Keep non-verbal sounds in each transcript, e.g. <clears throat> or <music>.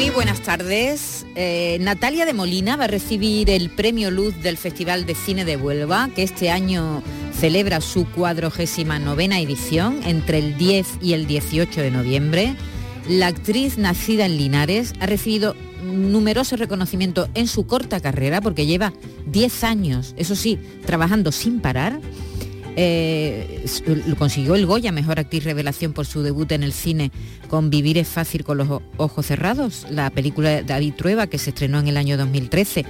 Muy buenas tardes. Eh, Natalia de Molina va a recibir el Premio Luz del Festival de Cine de Huelva, que este año celebra su cuadragésima novena edición entre el 10 y el 18 de noviembre. La actriz nacida en Linares ha recibido numerosos reconocimientos en su corta carrera, porque lleva 10 años, eso sí, trabajando sin parar. Eh, consiguió el Goya, Mejor Actriz Revelación por su debut en el cine con Vivir es fácil con los ojos cerrados, la película de David Trueba que se estrenó en el año 2013.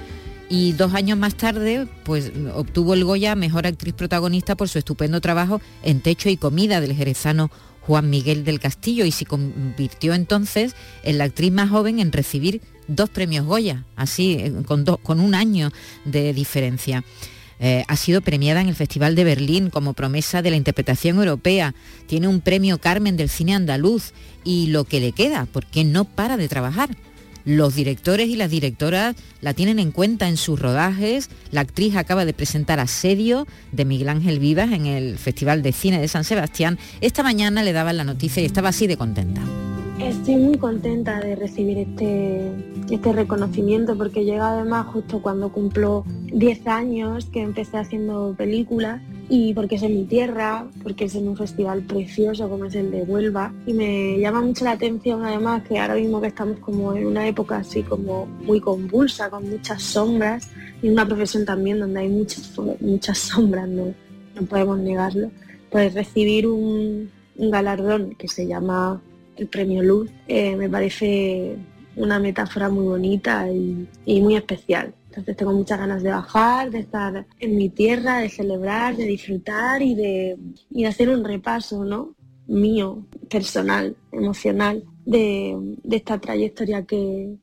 Y dos años más tarde, pues obtuvo el Goya Mejor Actriz Protagonista por su estupendo trabajo en Techo y Comida del jerezano Juan Miguel del Castillo y se convirtió entonces en la actriz más joven en recibir dos premios Goya, así, eh, con, con un año de diferencia. Eh, ha sido premiada en el Festival de Berlín como promesa de la interpretación europea. Tiene un premio Carmen del cine andaluz y lo que le queda, porque no para de trabajar. Los directores y las directoras la tienen en cuenta en sus rodajes. La actriz acaba de presentar Asedio de Miguel Ángel Vivas en el Festival de Cine de San Sebastián. Esta mañana le daban la noticia y estaba así de contenta. Estoy muy contenta de recibir este, este reconocimiento porque llega además justo cuando cumplo 10 años que empecé haciendo películas y porque es en mi tierra, porque es en un festival precioso como es el de Huelva. Y me llama mucho la atención además que ahora mismo que estamos como en una época así como muy convulsa, con muchas sombras y una profesión también donde hay muchas, muchas sombras, no, no podemos negarlo, pues recibir un, un galardón que se llama el premio Luz, eh, me parece una metáfora muy bonita y, muy especial. Entonces tengo muchas ganas de bajar, de estar en mi tierra, de celebrar, de disfrutar y de, hacer un repaso ¿no? mío, personal, emocional, de, esta trayectoria que,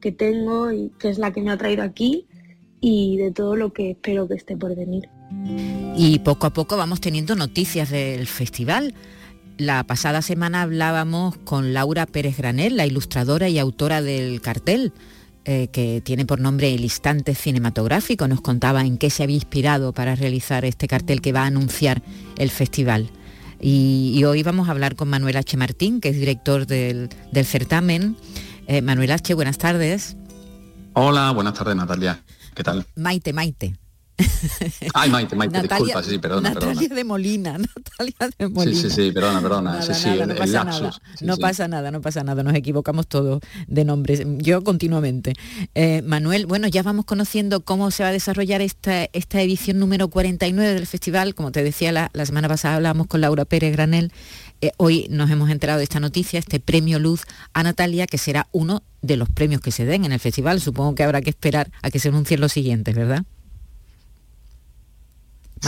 que tengo y que es la que me ha traído aquí y de todo lo que espero que esté por venir. Y poco a poco vamos teniendo noticias del festival. La pasada semana hablábamos con Laura Pérez Granel, la ilustradora y autora del cartel, eh, que tiene por nombre El Instante Cinematográfico. Nos contaba en qué se había inspirado para realizar este cartel que va a anunciar el festival. Y, hoy vamos a hablar con Manuel H. Martín, que es director del, certamen. Eh, Manuel H., buenas tardes. Hola, buenas tardes Natalia. ¿Qué tal? Maite, Maite. <laughs> Ay, Maite, Maite, disculpa, sí, perdona, Natalia de Molina, <laughs> Natalia de Molina. Sí, sí, sí, perdona, perdona. sí, sí, no pasa nada, no pasa nada, no pasa nada, nos equivocamos todos de nombres, yo continuamente. Eh, Manuel, bueno, ya vamos conociendo cómo se va a desarrollar esta, esta edición número 49 del festival, como te decía, la, semana pasada hablábamos con Laura Pérez Granel, eh, hoy nos hemos enterado de esta noticia, este premio Luz a Natalia, que será uno de los premios que se den en el festival. Supongo que habrá que esperar a que se anuncien los siguientes, ¿verdad?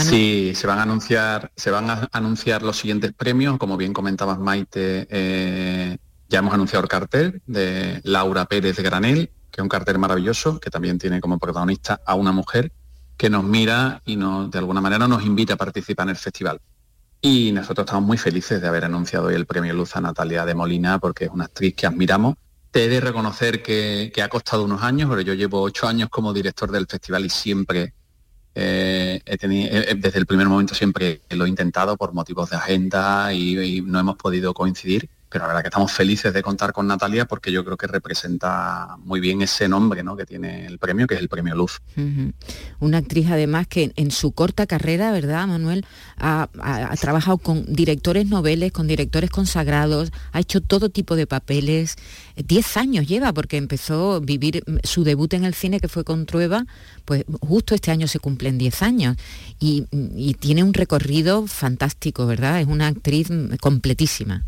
Sí, se van a anunciar, se van a anunciar los siguientes premios, como bien comentabas Maite, eh, ya hemos anunciado el cartel de Laura Pérez Granel, que es un cartel maravilloso, que también tiene como protagonista a una mujer que nos mira y de alguna manera nos invita a participar en el festival. Y nosotros estamos muy felices de haber anunciado hoy el premio Luz a Natalia de Molina, porque es una actriz que admiramos. Te he de reconocer que, que ha costado unos años, pero yo llevo ocho años como director del festival y siempre eh, he tenido, desde el primer momento siempre lo he intentado por motivos de agenda y no hemos podido coincidir pero la verdad que estamos felices de contar con Natalia porque yo creo que representa muy bien ese nombre ¿no? que tiene el premio, que es el premio Luz. Una actriz además que en su corta carrera, ¿verdad, Manuel? Ha, trabajado con directores noveles, con directores consagrados, ha hecho todo tipo de papeles. Diez años lleva porque empezó a vivir su debut en el cine que fue con Trueba, pues justo este año se cumplen diez años y, y tiene un recorrido fantástico, ¿verdad? Es una actriz completísima.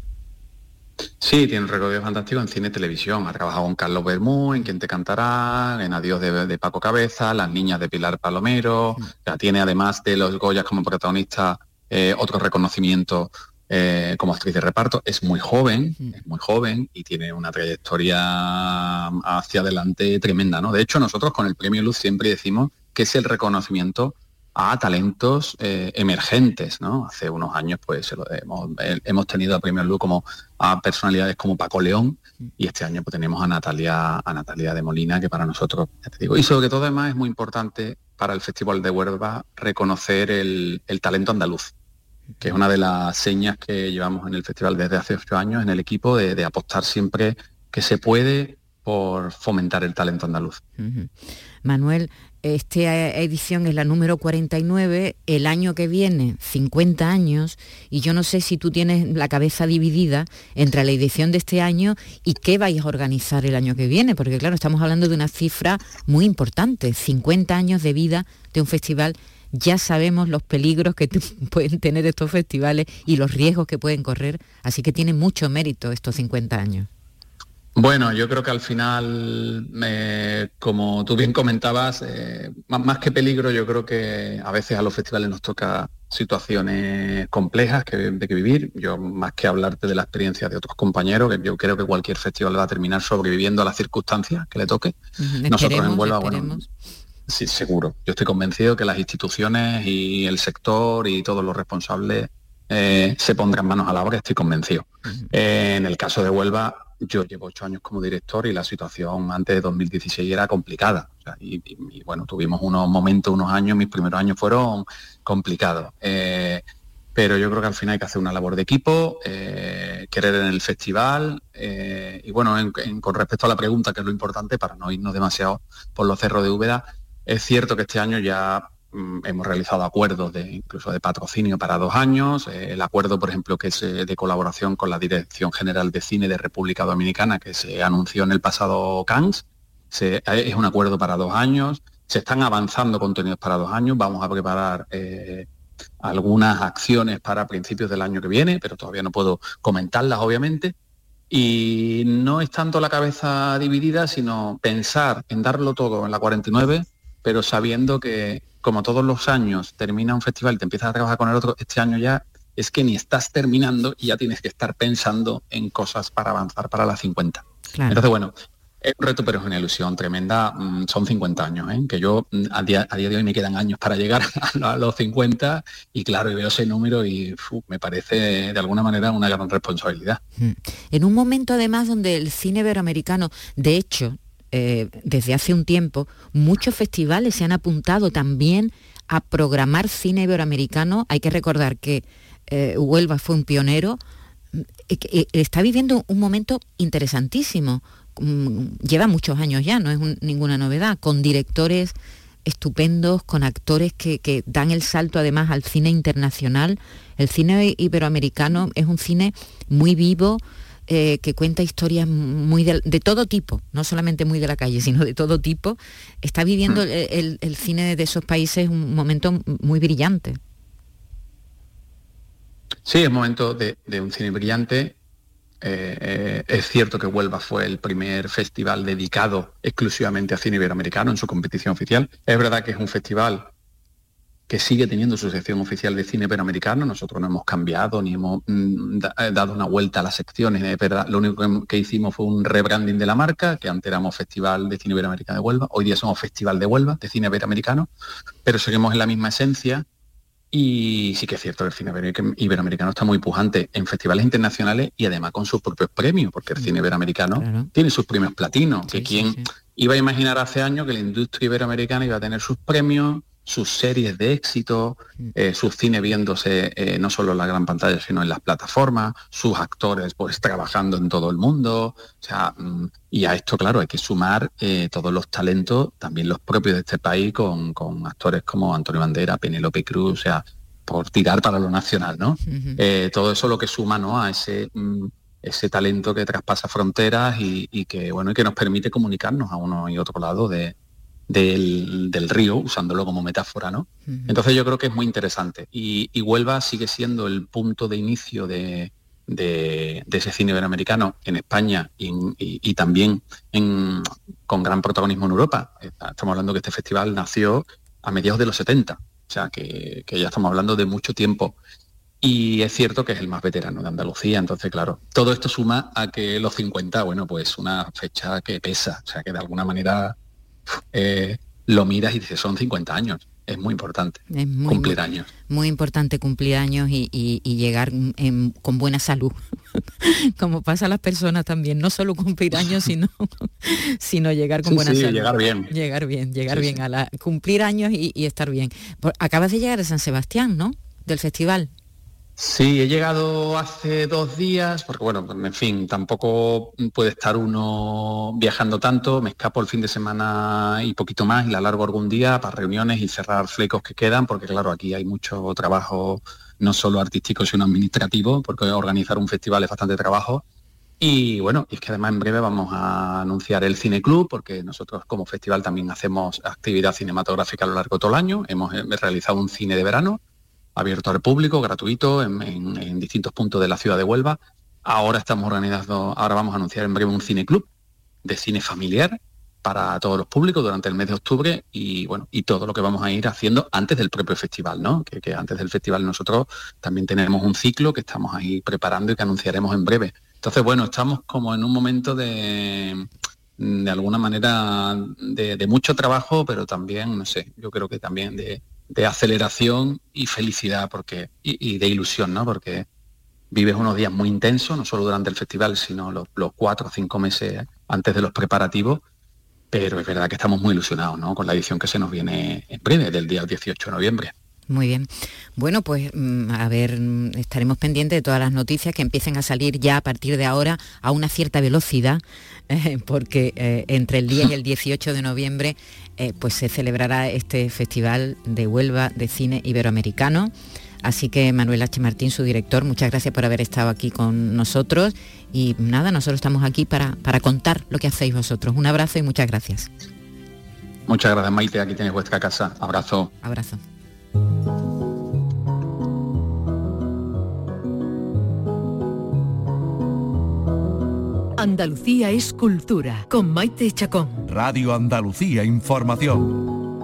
Sí, tiene un recorrido fantástico en cine y televisión. Ha trabajado con Carlos Bermú, en Quien te cantará, en Adiós de, Paco Cabeza, Las niñas de Pilar Palomero. Ya tiene además de los Goyas como protagonista eh, otro reconocimiento eh, como actriz de reparto. Es muy joven, es muy joven y tiene una trayectoria hacia adelante tremenda, ¿no? De hecho, nosotros con el Premio Luz siempre decimos que es el reconocimiento a talentos eh, emergentes, ¿no? Hace unos años, pues hemos, tenido a Premio Luz como a personalidades como Paco León y este año pues, tenemos a Natalia, a Natalia de Molina, que para nosotros, digo, y sobre todo además es muy importante para el Festival de Huelva reconocer el talento andaluz que es una de las señas que llevamos en el festival desde hace ocho años en el equipo, de, apostar siempre que se puede por fomentar el talento andaluz. Manuel, esta edición es la número 49, el año que viene 50 años, y yo no sé si tú tienes la cabeza dividida entre la edición de este año y qué vais a organizar el año que viene, porque claro, estamos hablando de una cifra muy importante, 50 años de vida de un festival ya sabemos los peligros que <laughs> pueden tener estos festivales y los riesgos que pueden correr, así que tiene mucho mérito estos 50 años. Bueno, yo creo que al final, como tú bien comentabas, eh, más, que peligro, yo creo que a veces a los festivales nos toca situaciones complejas que, de que vivir. Yo, más que hablarte de la experiencia de otros compañeros, que yo creo que cualquier festival va a terminar sobreviviendo a las circunstancias que le toque. Nosotros en Huelva, bueno, Sí, seguro. Yo estoy convencido que las instituciones y el sector y todos los responsables eh, se pondrán manos a la obra, estoy convencido. Eh, en el caso de Huelva, yo llevo ocho años como director y la situación antes de 2016 era complicada. y, bueno, tuvimos unos momentos, unos años, mis primeros años fueron complicados. Eh, pero yo creo que al final hay que hacer una labor de equipo, querer en el festival y bueno, con respecto a la pregunta, que es lo importante para no irnos demasiado por los cerros de Úbeda, es cierto que este año ya hemos realizado acuerdos de incluso de patrocinio para dos años. Eh, el acuerdo, por ejemplo, que es eh, de colaboración con la Dirección General de Cine de República Dominicana, que se anunció en el pasado Cannes, eh, es un acuerdo para dos años. Se están avanzando contenidos para dos años. Vamos a preparar algunas acciones para principios del año que viene, pero todavía no puedo comentarlas, obviamente. Y no es tanto la cabeza dividida, sino pensar en darlo todo en la 49 pero sabiendo que como todos los años termina un festival y te empiezas a trabajar con el otro, este año ya es que ni estás terminando y ya tienes que estar pensando en cosas para avanzar para las 50. Entonces, bueno, es un reto, pero es una ilusión tremenda. Mm, son 50 años, ¿eh? que yo mm, a día, de hoy me quedan años para llegar <laughs> a los 50 y claro, veo ese número y me parece de alguna manera una gran responsabilidad. Mm. En un momento además donde el cine iberoamericano, de hecho, eh, desde hace un tiempo, muchos festivales se han apuntado también a programar cine iberoamericano. Hay que recordar que eh, Huelva fue un pionero. Eh, está viviendo un momento interesantísimo. Mm, lleva muchos años ya, no es ninguna novedad, con directores estupendos, con actores que, dan el salto además al cine internacional. El cine iberoamericano es un cine muy vivo, eh, que cuenta historias muy de, todo tipo, no solamente muy de la calle, sino de todo tipo, está viviendo mm. el, cine de esos países un momento muy brillante. Sí, es un momento de, un cine brillante. Eh, eh, es cierto que Huelva fue el primer festival dedicado exclusivamente a cine iberoamericano en su competición oficial. Es verdad que es un festival que sigue teniendo su sección oficial de cine iberoamericano. Nosotros no hemos cambiado ni hemos mm, eh, dado una vuelta a las secciones. Lo único que, hicimos fue un rebranding de la marca, que antes éramos Festival de Cine Iberoamericano de Huelva, hoy día somos Festival de Huelva, de cine iberoamericano, pero seguimos en la misma esencia. Y sí que es cierto que el cine iberoamericano está muy pujante en festivales internacionales y además con sus propios premios, porque el cine iberoamericano tiene sus premios platinos, que quien iba a imaginar hace años que la industria iberoamericana iba a tener sus premios, sus series de éxito, mm. eh, su cine viéndose eh, no solo en la gran pantalla, sino en las plataformas, sus actores pues trabajando en todo el mundo. O sea, mm, y a esto, claro, hay que sumar eh, todos los talentos, también los propios de este país, con, actores como Antonio Bandera, Penélope Cruz, o sea, por tirar para lo nacional, ¿no? todo eso lo que suma ¿no? a ese mm, ese talento que traspasa fronteras y, y, que bueno y que nos permite comunicarnos a uno y otro lado de, del, río, usándolo como metáfora, ¿no? Entonces yo creo que es muy interesante. Y, Huelva sigue siendo el punto de inicio de, ese cine iberoamericano en España y, también con gran protagonismo en Europa. Estamos hablando que este festival nació a mediados de los 70, o sea que, ya estamos hablando de mucho tiempo. y es cierto que es el más veterano de Andalucía, entonces claro, todo esto suma a que los 50, bueno, pues una fecha que pesa, o sea que de alguna manera eh, lo miras y dices, son 50 años es muy importante cumplir años. Muy importante cumplir años y, llegar con buena salud, <laughs> como pasa a las personas también, no solo cumplir años, <laughs> sino, sino llegar con buena salud. llegar bien. Llegar bien, llegar bien, a la, cumplir años y, y estar bien. Acabas de llegar a San Sebastián, ¿no? Del festival. Sí, he llegado hace dos días, porque bueno, en fin, tampoco puede estar uno viajando tanto, me escapo el fin de semana y poquito más y la largo algún día para reuniones y cerrar flecos que quedan, porque claro, aquí hay mucho trabajo, no solo artístico, sino administrativo, porque organizar un festival es bastante trabajo. Y bueno, es que además en breve vamos a anunciar el Cine Club, porque nosotros como festival también hacemos actividad cinematográfica a lo largo de todo el año. Hemos eh, realizado un cine de verano abierto al público, gratuito, en, distintos puntos de la ciudad de Huelva. Ahora estamos organizando, ahora vamos a anunciar en breve un cine club de cine familiar para todos los públicos durante el mes de octubre y bueno, y todo lo que vamos a ir haciendo antes del propio festival, ¿no? Que, antes del festival nosotros también tenemos un ciclo que estamos ahí preparando y que anunciaremos en breve. Entonces, bueno, estamos como en un momento de, de alguna manera de, mucho trabajo, pero también, no sé, yo creo que también de, de aceleración y felicidad porque, y, de ilusión, ¿no? Porque vives unos días muy intensos, no solo durante el festival, sino los, cuatro o cinco meses antes de los preparativos, pero es verdad que estamos muy ilusionados ¿no? con la edición que se nos viene en breve, del día 18 de noviembre. Muy bien. Bueno, pues mm, a ver, mm, estaremos pendientes de todas las noticias que empiecen a salir ya a partir de ahora a una cierta velocidad, <laughs> eh, porque eh, entre el día y el 18 de noviembre eh, pues se celebrará este Festival de Huelva de Cine Iberoamericano. Así que Manuel H. Martín, su director, muchas gracias por haber estado aquí con nosotros. Y nada, nosotros estamos aquí para, para contar lo que hacéis vosotros. Un abrazo y muchas gracias. Muchas gracias, Maite. Aquí tenéis vuestra casa. Abrazo. Abrazo. Andalucía es cultura, con Maite Chacón. Radio Andalucía Información.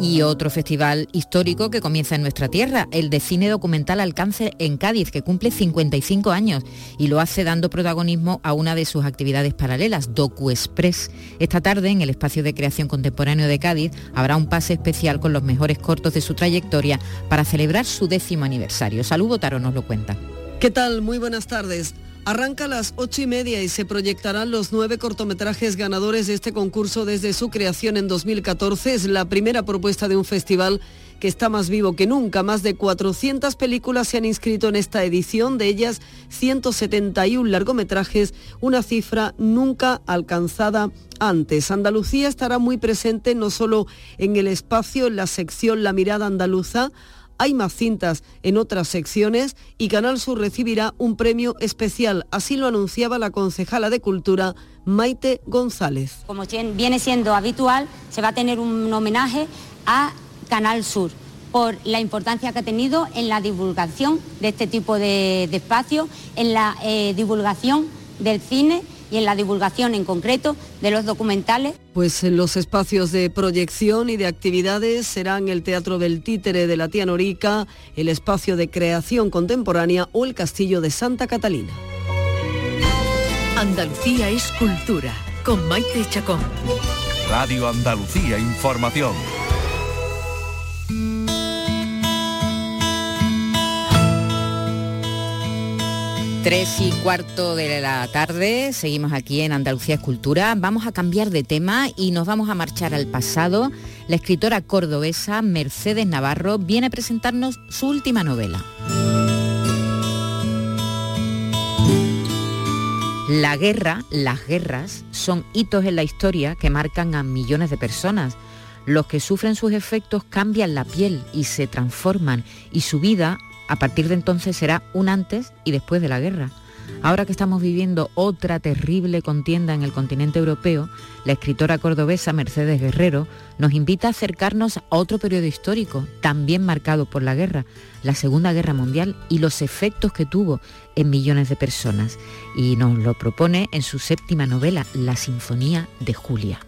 Y otro festival histórico que comienza en nuestra tierra, el de cine documental Alcance en Cádiz, que cumple 55 años y lo hace dando protagonismo a una de sus actividades paralelas, Docu Express. Esta tarde, en el espacio de creación contemporáneo de Cádiz, habrá un pase especial con los mejores cortos de su trayectoria para celebrar su décimo aniversario. Salud Botaro nos lo cuenta. ¿Qué tal? Muy buenas tardes. Arranca a las ocho y media y se proyectarán los nueve cortometrajes ganadores de este concurso desde su creación en 2014. Es la primera propuesta de un festival que está más vivo que nunca. Más de 400 películas se han inscrito en esta edición, de ellas 171 largometrajes, una cifra nunca alcanzada antes. Andalucía estará muy presente no solo en el espacio, en la sección La Mirada Andaluza, hay más cintas en otras secciones y Canal Sur recibirá un premio especial. Así lo anunciaba la concejala de Cultura, Maite González. Como viene siendo habitual, se va a tener un homenaje a Canal Sur por la importancia que ha tenido en la divulgación de este tipo de, espacios, en la eh, divulgación del cine y en la divulgación en concreto de los documentales. Pues en los espacios de proyección y de actividades serán el Teatro del Títere de la Tía Norica, el espacio de creación contemporánea o el Castillo de Santa Catalina. Andalucía es cultura, con Maite Chacón. Radio Andalucía Información. Tres y cuarto de la tarde, seguimos aquí en Andalucía Escultura. Vamos a cambiar de tema y nos vamos a marchar al pasado. La escritora cordobesa Mercedes Navarro viene a presentarnos su última novela. La guerra, las guerras, son hitos en la historia que marcan a millones de personas. Los que sufren sus efectos cambian la piel y se transforman y su vida a partir de entonces será un antes y después de la guerra. Ahora que estamos viviendo otra terrible contienda en el continente europeo, la escritora cordobesa Mercedes Guerrero nos invita a acercarnos a otro periodo histórico, también marcado por la guerra, la Segunda Guerra Mundial y los efectos que tuvo en millones de personas. Y nos lo propone en su séptima novela, La Sinfonía de Julia.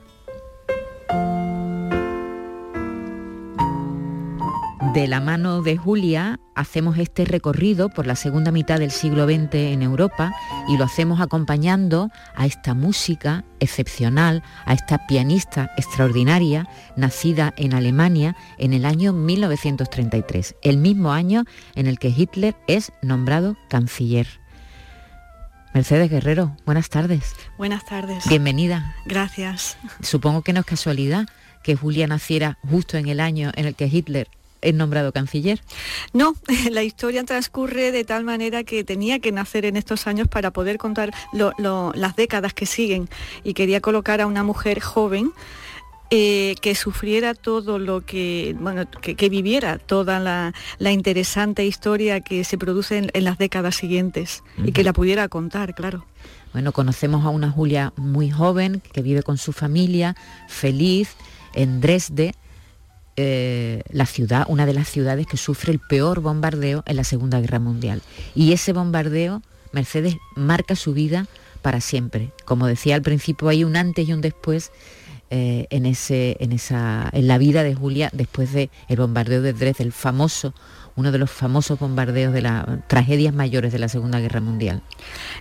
De la mano de Julia hacemos este recorrido por la segunda mitad del siglo XX en Europa y lo hacemos acompañando a esta música excepcional, a esta pianista extraordinaria, nacida en Alemania en el año 1933, el mismo año en el que Hitler es nombrado canciller. Mercedes Guerrero, buenas tardes. Buenas tardes. Bienvenida. Gracias. Supongo que no es casualidad que Julia naciera justo en el año en el que Hitler es nombrado canciller. No, <laughs> la historia transcurre de tal manera que tenía que nacer en estos años para poder contar las décadas que siguen y quería colocar a una mujer joven eh, que sufriera todo lo que, bueno, que, viviera toda la, interesante historia que se produce en, las décadas siguientes y que la pudiera contar, claro. Bueno, conocemos a una Julia muy joven que vive con su familia, feliz, en Dresde, eh, la ciudad, una de las ciudades que sufre el peor bombardeo en la Segunda Guerra Mundial. Y ese bombardeo, Mercedes, marca su vida para siempre. Como decía al principio, hay un antes y un después eh, en, ese, en, esa, en la vida de Julia después del el bombardeo de Dresde, el famoso uno de los famosos bombardeos de las tragedias mayores de la Segunda Guerra Mundial.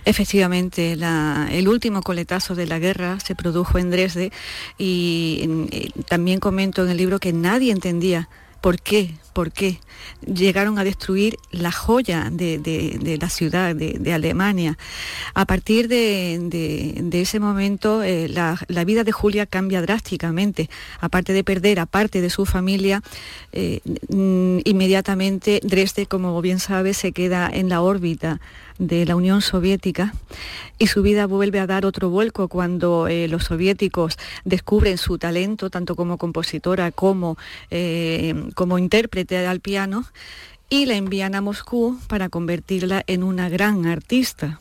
Efectivamente, el último coletazo de la guerra se produjo en Dresde y eh, también comento en el libro que nadie entendía ¿Por qué? ¿Por qué? Llegaron a destruir la joya de, la ciudad de, Alemania. A partir de, ese momento, eh, la, vida de Julia cambia drásticamente. Aparte de perder a parte de su familia, eh, mm, inmediatamente Dresde, como bien sabe, se queda en la órbita de la Unión Soviética y su vida vuelve a dar otro vuelco cuando eh, los soviéticos descubren su talento, tanto como compositora como, como intérprete al piano, y la envían a Moscú para convertirla en una gran artista.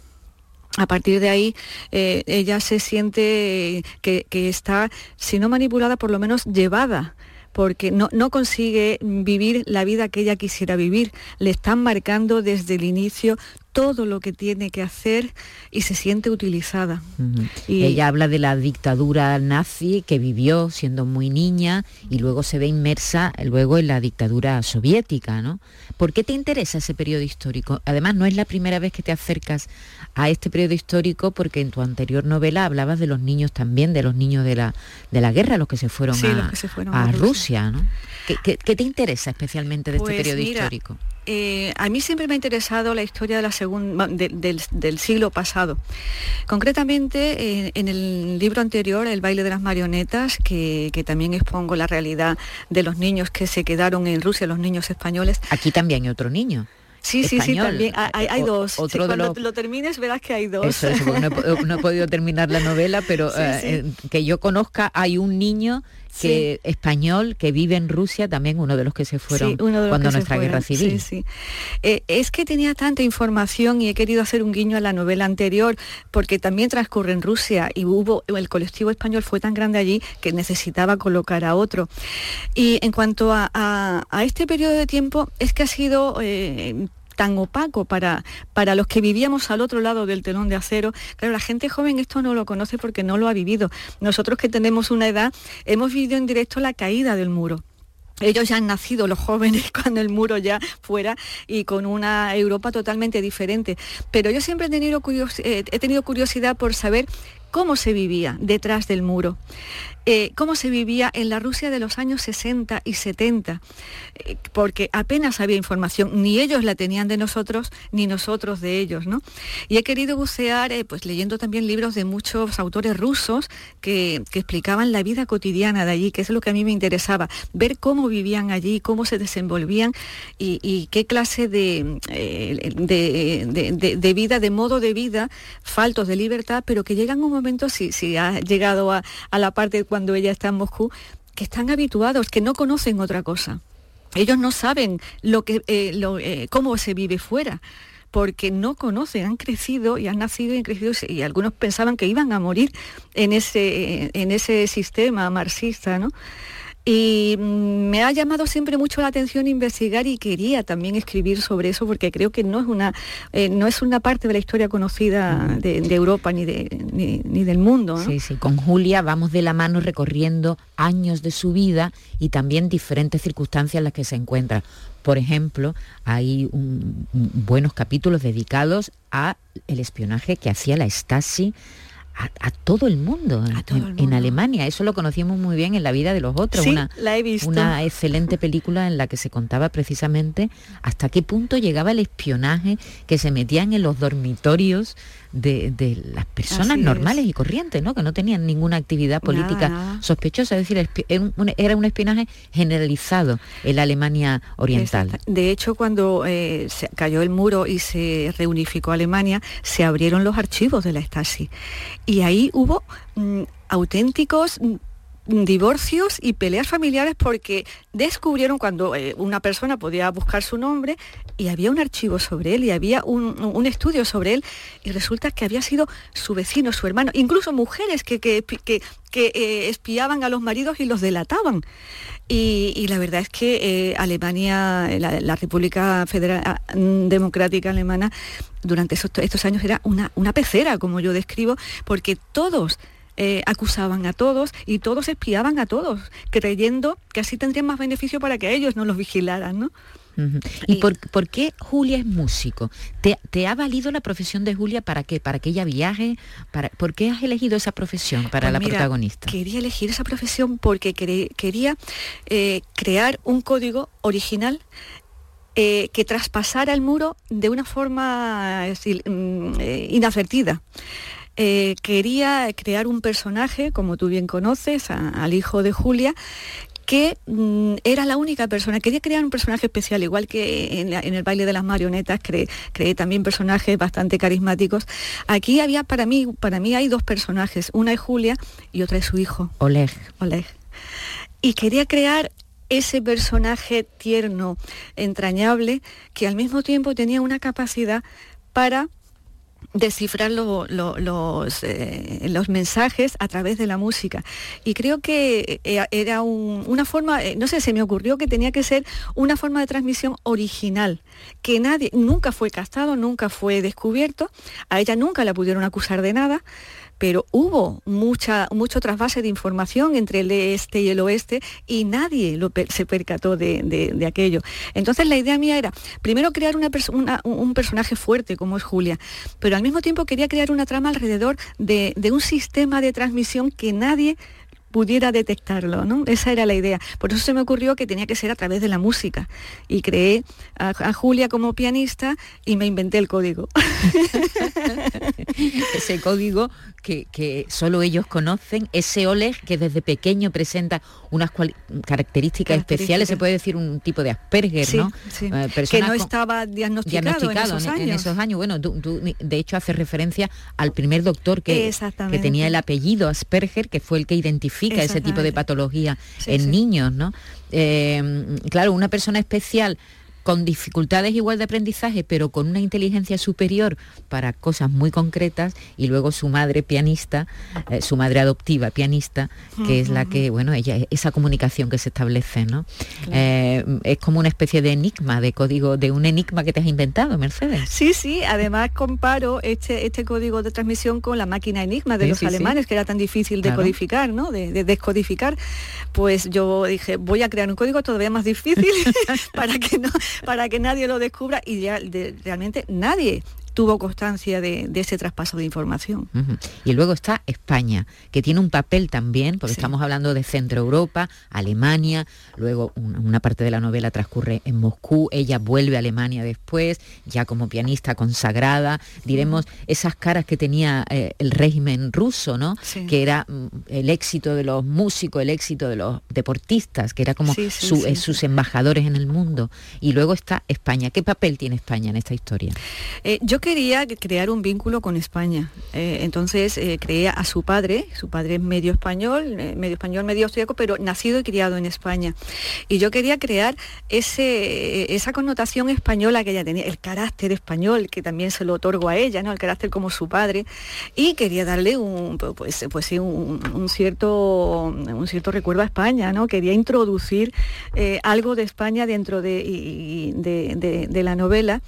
A partir de ahí, eh, ella se siente que, que, está, si no manipulada, por lo menos llevada porque no, no consigue vivir la vida que ella quisiera vivir. Le están marcando desde el inicio todo lo que tiene que hacer y se siente utilizada. y... Ella habla de la dictadura nazi que vivió siendo muy niña y luego se ve inmersa luego en la dictadura soviética, ¿no? ¿Por qué te interesa ese periodo histórico? Además, no es la primera vez que te acercas a este periodo histórico porque en tu anterior novela hablabas de los niños también, de los niños de la, de la guerra, los que se fueron, a, Rusia. ¿no? ¿Qué, te interesa especialmente de este pues periodo histórico? Eh, a mí siempre me ha interesado la historia de la segunda, del, siglo pasado. Concretamente, eh, en el libro anterior, El baile de las marionetas, que, también expongo la realidad de los niños que se quedaron en Rusia, los niños españoles. Aquí también hay otro niño. Sí, sí, sí, también. Hay, dos. cuando lo termines verás que hay dos. no, he, podido terminar la novela, pero <laughs> eh, que yo conozca, hay un niño que español que vive en Rusia, también uno de los que se fueron cuando nuestra guerra civil. Sí, eh, es que tenía tanta información y he querido hacer un guiño a la novela anterior, porque también transcurre en Rusia y hubo, el colectivo español fue tan grande allí que necesitaba colocar a otro. Y en cuanto a, este periodo de tiempo, es que ha sido eh, tan opaco para, para los que vivíamos al otro lado del telón de acero. Claro, la gente joven esto no lo conoce porque no lo ha vivido. Nosotros que tenemos una edad, hemos vivido en directo la caída del muro ellos ya han nacido, los jóvenes, <laughs> cuando el muro ya fuera y con una Europa totalmente diferente. Pero yo siempre he tenido, eh, he tenido curiosidad por saber cómo se vivía detrás del muro. Eh, cómo se vivía en la Rusia de los años 60 y 70, eh, porque apenas había información, ni ellos la tenían de nosotros, ni nosotros de ellos, ¿no? Y he querido bucear, eh, pues leyendo también libros de muchos autores rusos que, explicaban la vida cotidiana de allí, que es lo que a mí me interesaba, ver cómo vivían allí, cómo se desenvolvían y, qué clase de, de, vida, de modo de vida, faltos de libertad, pero que llegan un momento, si, si ha llegado a, la parte cuando ella está en Moscú, que están habituados, que no conocen otra cosa. Ellos no saben lo que, eh, eh, cómo se vive fuera porque no conocen, han crecido y han nacido y han crecido y algunos pensaban que iban a morir en ese, en ese sistema marxista, ¿no? Y mm, me ha llamado siempre mucho la atención investigar y quería también escribir sobre eso porque creo que no es una, eh, no es una parte de la historia conocida de, Europa ni, de, ni, del mundo. Sí, sí, con Julia vamos de la mano recorriendo años de su vida y también diferentes circunstancias en las que se encuentra. Por ejemplo, hay buenos capítulos dedicados a el espionaje que hacía la Stasi a, todo el mundo, en, Alemania. Eso lo conocimos muy bien en La vida de los otros. una, la he visto. una excelente película en la que se contaba precisamente hasta qué punto llegaba el espionaje que se metían en los dormitorios de, las personas normales y corrientes, ¿no? que no tenían ninguna actividad política sospechosa. Es decir, era un espionaje generalizado en la Alemania oriental. De hecho, cuando eh, se cayó el muro y se reunificó Alemania, se abrieron los archivos de la Stasi. Y ahí hubo mm, auténticos mm, divorcios y peleas familiares porque descubrieron cuando eh, una persona podía buscar su nombre y había un archivo sobre él y había un, estudio sobre él y resulta que había sido su vecino, su hermano, incluso mujeres que, que, eh, espiaban a los maridos y los delataban. Y, la verdad es que eh, Alemania, la, República Federal ah, Democrática Alemana, durante estos años era una, una pecera, como yo describo, porque todos eh, acusaban a todos y todos espiaban a todos, creyendo que así tendrían más beneficio para que ellos no los vigilaran, ¿no? ¿Y, por, qué Julia es músico? ¿Te, ha valido la profesión de Julia para qué? ¿Para que ella viaje? Para, ¿Por qué has elegido esa profesión para pues la protagonista? Quería elegir esa profesión porque quería eh, crear un código original eh, que traspasara el muro de una forma mm, inadvertida. Eh, quería crear un personaje, como tú bien conoces, al hijo de Julia, que mm, era la única persona, quería crear un personaje especial, igual que en, el baile de las marionetas creé, también personajes bastante carismáticos. Aquí había para mí, para mí hay dos personajes, una es Julia y otra es su hijo. Oleg. Oleg. Y quería crear ese personaje tierno, entrañable, que al mismo tiempo tenía una capacidad para descifrar los, eh, los mensajes a través de la música. Y creo que eh, era una forma, eh, no sé, se me ocurrió que tenía que ser una forma de transmisión original, que nadie, nunca fue castado, nunca fue descubierto, a ella nunca la pudieron acusar de nada, pero hubo mucha, mucho trasvase de información entre el este y el oeste y nadie se percató de, aquello. Entonces la idea mía era, primero crear una, un personaje fuerte como es Julia, pero al mismo tiempo quería crear una trama alrededor de, de un sistema de transmisión que nadie pudiera detectarlo, ¿no? Esa era la idea. Por eso se me ocurrió que tenía que ser a través de la música. Y creé a, Julia como pianista y me inventé el código. <laughs> ese código que, solo ellos conocen, ese Oleg que desde pequeño presenta unas características, especiales, se puede decir un tipo de Asperger, ¿no? Eh, que no estaba diagnosticado, en, esos años. en, esos años. Bueno, de hecho hace referencia al primer doctor que, que tenía el apellido Asperger, que fue el que identificó ese tipo de patología en niños, ¿no? Eh, claro, una persona especial con dificultades igual de aprendizaje, pero con una inteligencia superior para cosas muy concretas, y luego su madre pianista, eh, su madre adoptiva pianista, que es la que, bueno, ella, esa comunicación que se establece, ¿no? Eh, es como una especie de enigma, de código, de un enigma que te has inventado, Mercedes. Sí, sí, además comparo este, este código de transmisión con la máquina enigma de los alemanes, que era tan difícil de codificar, ¿no? De, descodificar. Pues yo dije, voy a crear un código todavía más difícil <laughs> <laughs> para que no para que nadie lo descubra y ya, realmente nadie tuvo constancia de, ese traspaso de información. Y luego está España, que tiene un papel también, porque estamos hablando de Centro Europa, Alemania, luego una, parte de la novela transcurre en Moscú, ella vuelve a Alemania después, ya como pianista consagrada, diremos esas caras que tenía eh, el régimen ruso, ¿no? Que era mm, el éxito de los músicos, el éxito de los deportistas, que era como eh, sus embajadores en el mundo. Y luego está España. ¿Qué papel tiene España en esta historia? Eh, yo quería crear un vínculo con España. Eh, entonces eh, creé a su padre, su padre es medio español, eh, medio español, medio austriaco, pero nacido y criado en España. Y yo quería crear ese, esa connotación española que ella tenía, el carácter español, que también se lo otorgo a ella, ¿no? El carácter como su padre. Y quería darle un, pues, pues un, cierto, un cierto recuerdo a España, ¿no? Quería introducir algo de España dentro de, de la novela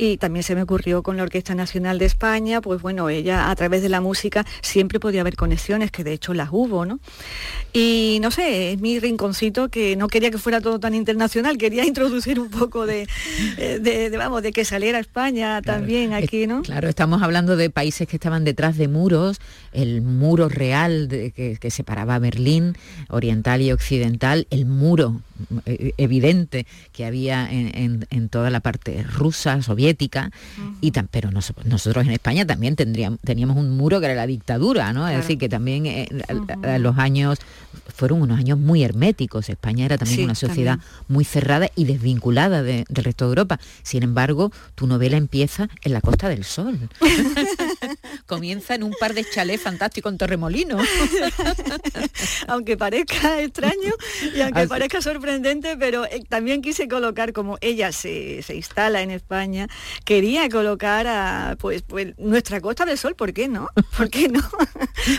y también se me ocurrió con la Orquesta Nacional de España, pues bueno, ella a través de la música siempre podía haber conexiones, que de hecho las hubo, ¿no? Y no sé, es mi rinconcito que no quería que fuera todo tan internacional, quería introducir un poco de, de, vamos, de que saliera España también aquí, ¿no? Claro, estamos hablando de países que estaban detrás de muros, el muro real que, que separaba Berlín, oriental y occidental, el muro eh, evidente que había en, toda la parte rusa, soviética, y pero nosotros en España también tendríamos, teníamos un muro que era la dictadura, ¿no? Es decir, que también eh, los años fueron unos años muy herméticos. España era también una sociedad muy cerrada y desvinculada del resto de Europa. Sin embargo, tu novela empieza en la Costa del Sol. <laughs> <laughs> Comienza en un par de chalés fantásticos en Torremolino. <laughs> aunque parezca extraño y aunque parezca sorprendente, pero eh, también quise colocar, como ella se, instala en España, quería colocar a pues, pues nuestra Costa del Sol, ¿por qué no? <laughs> ¿Por qué no?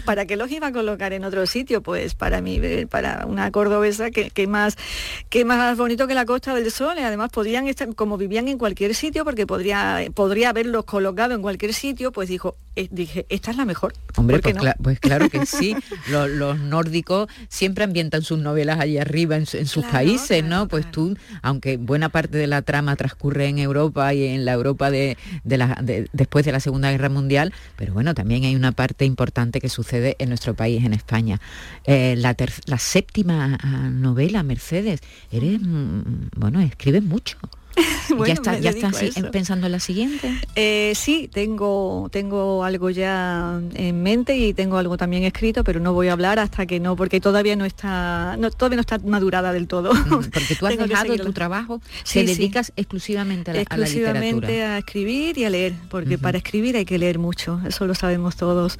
¿Para qué los iba a colocar en otro sitio? Pues para mí para una cordobesa que, más, que más bonito que la Costa del Sol y además podrían estar, como vivían en cualquier sitio, porque podría, podría haberlos colocado en cualquier sitio, pues dijo, eh, dije, esta es la mejor. Hombre, pues, pues, <laughs> claro que sí. los, nórdicos siempre ambientan sus novelas allí arriba en, sus países, ¿no? Pues tú, aunque buena parte de la trama transcurre en Europa y en la Europa de, la, después de la Segunda Guerra Mundial, pero bueno, también hay una parte importante que sucede en nuestro país, en España. Eh, la, la séptima ah, novela, Mercedes, eres, mm, bueno, escribes mucho. <laughs> ¿Ya, está, ya estás pensando en la siguiente? Eh, sí, tengo, tengo algo ya en mente y tengo algo también escrito, pero no voy a hablar hasta que no, porque todavía no está, no, todavía no está madurada del todo. Mm, <laughs> porque tú has dejado tu trabajo, te dedicas exclusivamente a la, exclusivamente a, escribir y a leer, porque para escribir hay que leer mucho, eso lo sabemos todos.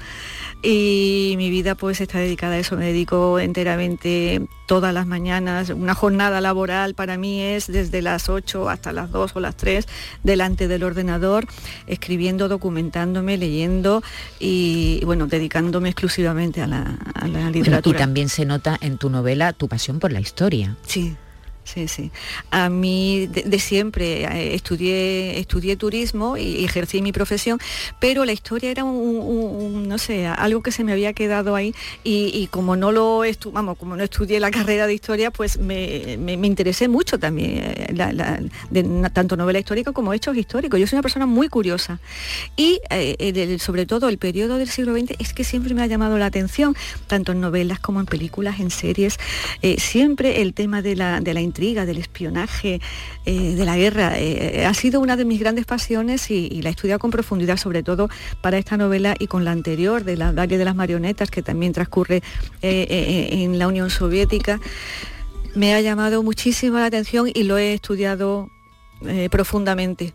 Y mi vida pues está dedicada a eso, me dedico enteramente todas las mañanas. Una jornada laboral para mí es desde las 8 hasta las 2 o las 3 delante del ordenador, escribiendo, documentándome, leyendo y, bueno, dedicándome exclusivamente a la, literatura. y también se nota en tu novela tu pasión por la historia. Sí, Sí, sí. A mí de, siempre eh, estudié, estudié turismo y, ejercí mi profesión, pero la historia era un, no sé, algo que se me había quedado ahí y, como no lo vamos, como no estudié la <laughs> carrera de historia, pues me, interesé mucho también eh, tanto novela histórica como hechos históricos. Yo soy una persona muy curiosa y eh, sobre todo el periodo del siglo XX es que siempre me ha llamado la atención, tanto en novelas como en películas, en series, siempre el tema de la, de la intriga, del espionaje, eh, de la guerra. Eh, ha sido una de mis grandes pasiones y, la he estudiado con profundidad, sobre todo para esta novela y con la anterior, de la de las Marionetas, que también transcurre eh, en la Unión Soviética. Me ha llamado muchísimo la atención y lo he estudiado profundamente.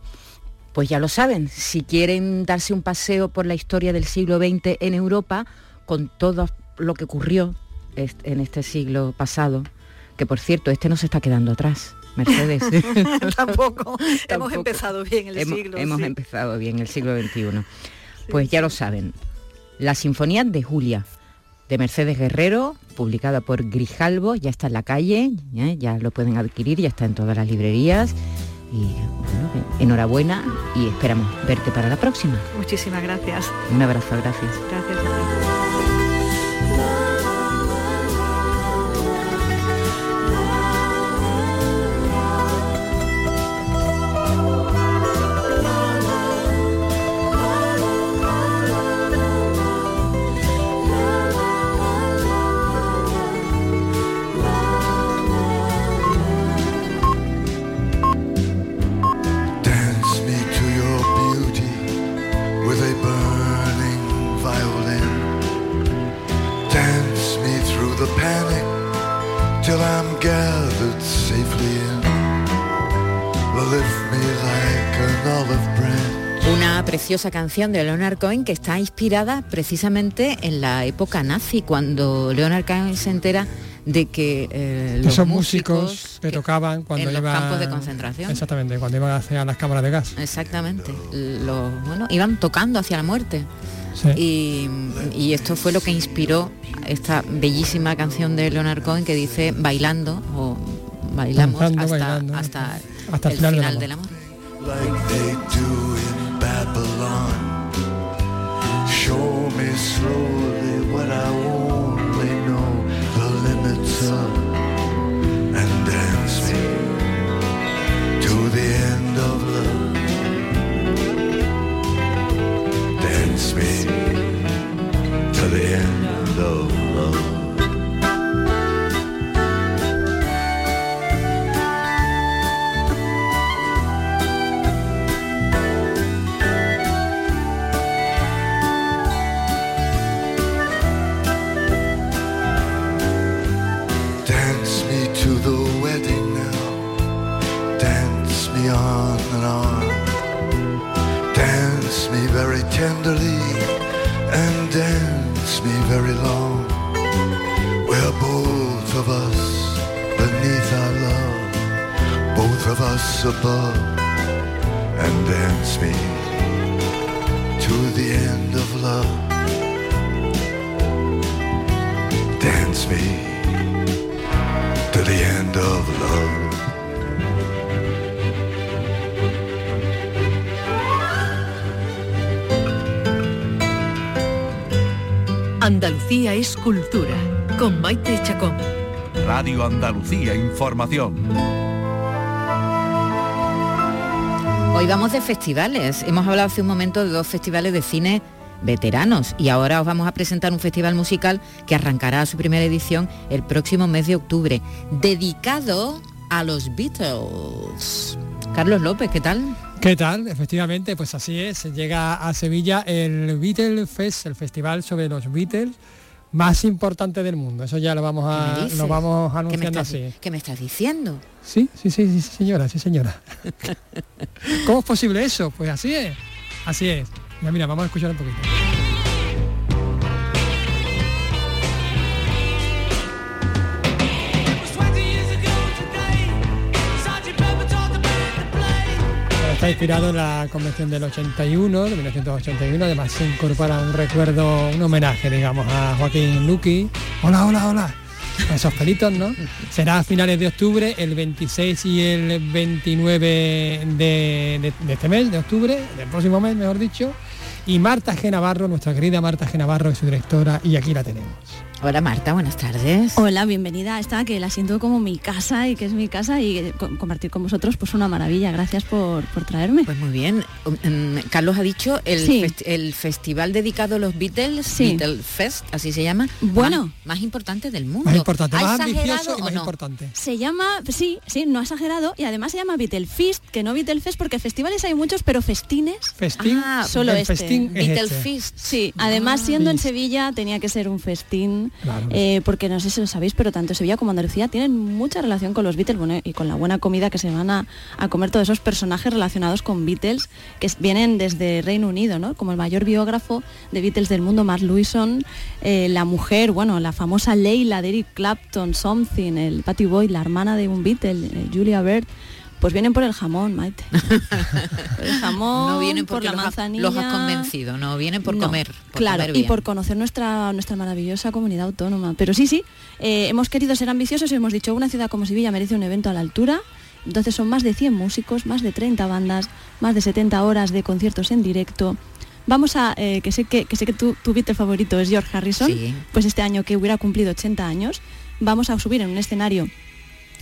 Pues ya lo saben, si quieren darse un paseo por la historia del siglo XX en Europa, con todo lo que ocurrió en este siglo pasado, que por cierto, este no se está quedando atrás. Mercedes. <laughs> Tampoco. <laughs> Hemos empezado bien el siglo. Hemos empezado bien el siglo XXI. Pues ya lo saben. La Sinfonía de Julia, de Mercedes Guerrero, publicada por Grijalvo, ya está en la calle, ¿eh? ya lo pueden adquirir, ya está en todas las librerías. Y bueno, enhorabuena y esperamos verte para la próxima. Muchísimas gracias. Un abrazo, gracias. Gracias. Preciosa canción de Leonard Cohen que está inspirada precisamente en la época nazi, cuando Leonard Cohen se entera de que eh, los Esos músicos músicos que tocaban cuando en los iban... campos de concentración. Exactamente, cuando iban hacia las cámaras de gas. Exactamente. Los, bueno, iban tocando hacia la muerte. Sí. Y, y esto fue lo que inspiró esta bellísima canción de Leonard Cohen que dice bailando o bailamos Danzando, hasta, bailando, hasta, hasta el final, del amor. Show me slowly tenderly and dance me very long. We're both of us beneath our love, both of us above, and dance me to the end of love. Dance me to the end of love. Andalucía es cultura, con Maite Chacón. Radio Andalucía Información. Hoy vamos de festivales. Hemos hablado hace un momento de dos festivales de cine veteranos y ahora os vamos a presentar un festival musical que arrancará su primera edición el próximo mes de octubre, dedicado a los Beatles. Carlos López, ¿qué tal? ¿Qué tal? Efectivamente, pues así es. Llega a Sevilla el Beatles Fest, el festival sobre los Beatles más importante del mundo. Eso ya lo vamos ¿Qué a, lo vamos ¿Qué me, anunciando estás, así. qué me estás diciendo? Sí, sí, sí, sí, señora, sí, señora. <laughs> ¿Cómo es posible eso? Pues así es. Así es. Mira, mira, vamos a escuchar un poquito. Está inspirado en la convención del 81, de 1981, además se incorpora un recuerdo, un homenaje, digamos, a Joaquín Luqui. Hola, hola, hola. Esos pelitos, ¿no? Será a finales de octubre, el 26 y el 29 de, este mes, de octubre, del próximo mes, mejor dicho. Y Marta G. Nuestra querida Marta G. Es su directora, y aquí la tenemos. Hola Marta, buenas tardes. Hola, bienvenida a esta que la siento como mi casa y que es mi casa y compartir con vosotros pues una maravilla. Gracias por, por traerme. Pues muy bien. Um, Carlos ha dicho el, Sí. el festival dedicado a los Beatles, Sí. Beatle Fest, así se llama. Bueno. más, más importante del mundo. Más importante, ¿Ha más exagerado ambicioso y más no? importante. Se llama, sí, sí, no ha exagerado y además se llama Beatlefest, que no Beatlefest porque festivales hay muchos, pero festines Festín, Ah, solo el este. festín es Beatle este. Fest. Sí, además siendo en. Sevilla tenía que ser un festín, Claro. eh, porque no sé si lo sabéis, pero tanto Sevilla como Andalucía tienen mucha relación con los Beatles bueno, y con la buena comida que se van a, a comer todos esos personajes relacionados con Beatles que vienen desde Reino Unido, ¿no? Como el mayor biógrafo de Beatles del mundo, Mark Lewison, eh, la mujer, bueno, la famosa Leila de Eric Clapton, Something, el Patty Boyd, la hermana de un Beatle, eh, Julia Bird. Pues vienen por el jamón, Maite. Por <laughs> el jamón, No vienen por la los, ha- los has convencido, no vienen por No, comer. por claro, comer y por conocer nuestra, nuestra maravillosa comunidad autónoma. Pero sí, sí, eh, hemos querido ser ambiciosos y hemos dicho, una ciudad como Sevilla merece un evento a la altura. Entonces son más de 100 músicos, más de 30 bandas, más de 70 horas de conciertos en directo. Vamos a, eh, que sé que, que, sé que tu, tu Beatle favorito es George Harrison, Sí. pues este año que hubiera cumplido 80 años, vamos a subir en un escenario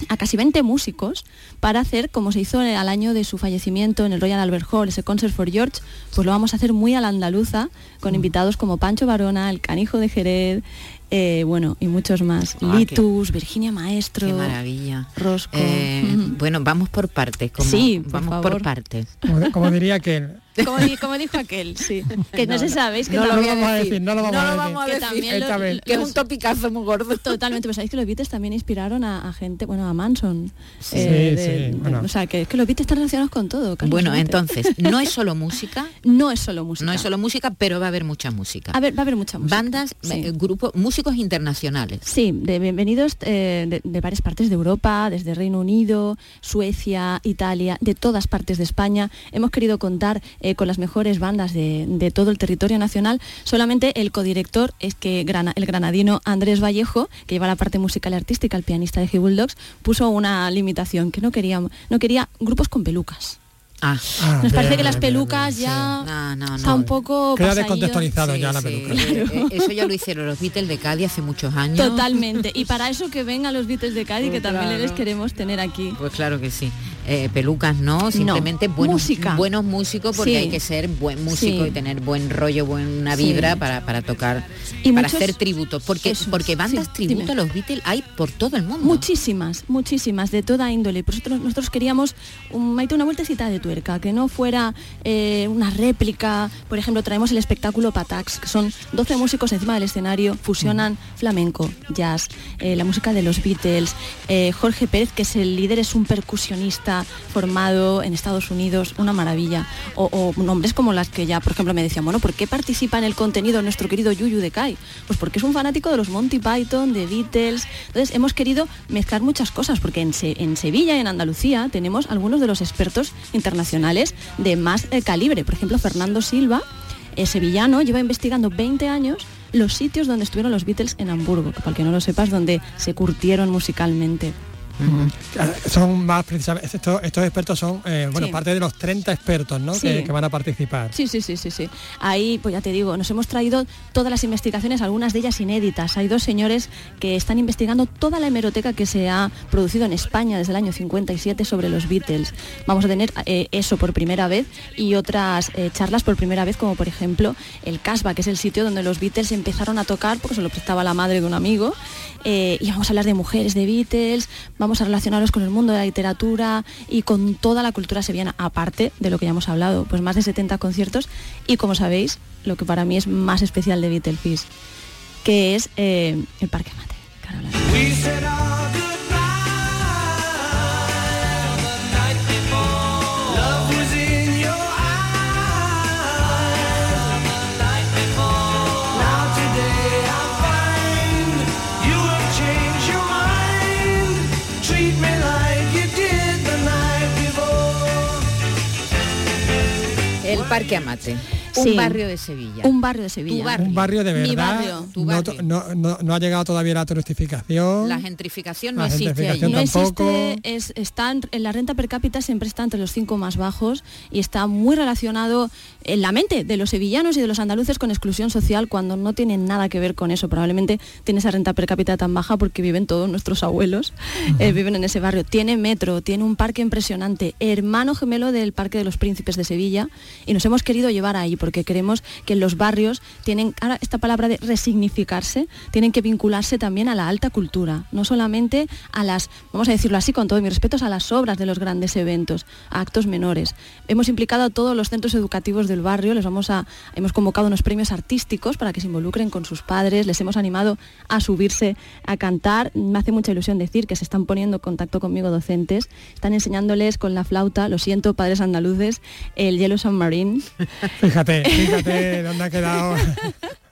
a casi 20 músicos para hacer como se hizo al año de su fallecimiento en el Royal Albert Hall, ese Concert for George, pues lo vamos a hacer muy a la andaluza, con invitados como Pancho Varona, el Canijo de Jerez, eh, bueno, y muchos más. Ah, Litus, Virginia Maestro. Qué maravilla. Rosco. Eh. <laughs> Bueno, vamos por partes. como- Sí, por vamos favor. por partes. Como, como diría que Como, di- como dijo aquel, <laughs> sí. Que no, No, se no, sabéis que no lo también- vamos a decir, no lo vamos a decir. vamos a que decir. también lo- vez. Que es un topicazo muy gordo. Totalmente, pues sabéis que los Beatles también inspiraron a, a gente, bueno, a Manson. Sí. eh, Sí, de- sí, de- bueno. O sea, que, es que los Beatles están relacionados con todo. Carlos Bueno, entonces, <laughs> no es solo música, No es solo música. no es solo música, pero va a haber mucha música. A ver, va a haber mucha música. Bandas, Sí. eh, grupos, músicos internacionales. Sí, de bienvenidos eh, de, de varias partes de Europa, desde Reino Unido, Suecia, Italia, de todas partes de España. Hemos querido contar eh, con las mejores bandas de, de todo el territorio nacional. Solamente el codirector es que grana- el granadino Andrés Vallejo, que lleva la parte musical y artística, el pianista de He Bulldogs, puso una limitación, que no quería, no quería grupos con pelucas. Ah, Ah, Nos parece bien, que las pelucas bien, ya no, no, está no. un poco Queda descontextualizado Sí, ya la sí, peluca. eh, eh, Eso ya lo hicieron los Beatles de Cádiz hace muchos años. Totalmente. Y para eso que vengan los Beatles de Cádiz, que Pues también claro. les queremos tener aquí. Pues claro que sí. Eh, pelucas no, simplemente buenos, música. buenos músicos porque Sí. hay que ser buen músico Sí. y tener buen rollo, buena Sí. vibra para, para tocar, Y para muchos- hacer tributos. Porque, Eso, porque bandas tributo dime. a los Beatles hay por todo el mundo. Muchísimas, muchísimas, de toda índole. Nosotros, nosotros queríamos, un, una vueltecita de tuerca, que no fuera eh, una réplica. Por ejemplo, traemos el espectáculo Patax, que son 12 músicos encima del escenario, fusionan flamenco, jazz, eh, la música de los Beatles. Jorge Pérez, que es el líder, es un percusionista formado en Estados Unidos, una maravilla. O, nombres como las que ya, por ejemplo, me decían, bueno, ¿por qué participa en el contenido nuestro querido Yuyu de Kai? Pues porque es un fanático de los Monty Python, de Beatles. Entonces hemos querido mezclar muchas cosas, porque en, en Sevilla y en Andalucía tenemos algunos de los expertos internacionales de más eh, calibre. Por ejemplo, Fernando Silva, eh, sevillano, lleva investigando 20 años los sitios donde estuvieron los Beatles en Hamburgo, que para que no lo sepas, donde se curtieron musicalmente. Son más precisamente, estos, estos expertos son, eh, bueno, Sí. parte de los 30 expertos, ¿no? Sí. Que, que van a participar. Sí, sí, sí, sí, sí. Ahí, pues ya te digo, nos hemos traído todas las investigaciones, algunas de ellas inéditas. Hay dos señores que están investigando toda la hemeroteca que se ha producido en España desde el año 57 sobre los Beatles. Vamos a tener eh, eso por primera vez y otras eh, charlas por primera vez, como por ejemplo el Casbah, que es el sitio donde los Beatles empezaron a tocar porque se lo prestaba la madre de un amigo. Eh, y vamos a hablar de mujeres de Beatles, vamos a relacionarlos con el mundo de la literatura y con toda la cultura sevillana, aparte de lo que ya hemos hablado, pues más de 70 conciertos y como sabéis, lo que para mí es más especial de Beatles, que es eh, el Parque Mate. Parque Amate, Sí. un barrio de Sevilla. Un barrio de Sevilla. barrio. Un barrio de Mi verdad. barrio. Tu no, barrio. no- no- no ha llegado todavía la turistificación. La gentrificación no La existe gentrificación allí. No existe, es, está en, en la renta per cápita siempre está entre los cinco más bajos y está muy relacionado en la mente de los sevillanos y de los andaluces con exclusión social cuando no tiene nada que ver con eso. Probablemente tiene esa renta per cápita tan baja porque viven todos nuestros abuelos, eh, viven en ese barrio. Tiene metro, tiene un parque impresionante, hermano gemelo del Parque de los Príncipes de Sevilla y nos hemos querido llevar ahí porque queremos que los barrios tienen, ahora esta palabra de resignificarse, tienen que vincularse también a la alta cultura, no solamente a las, vamos a decirlo así con todo mi respeto, a las obras de los grandes eventos, a actos menores. Hemos implicado a todos los centros educativos del barrio, les vamos a, hemos convocado unos premios artísticos para que se involucren con sus padres, les hemos animado a subirse a cantar. Me hace mucha ilusión decir que se están poniendo en contacto conmigo docentes, están enseñándoles con la flauta, lo siento, padres andaluces, el Yellow Submarine. <laughs> Fíjate, fíjate dónde ha quedado <laughs>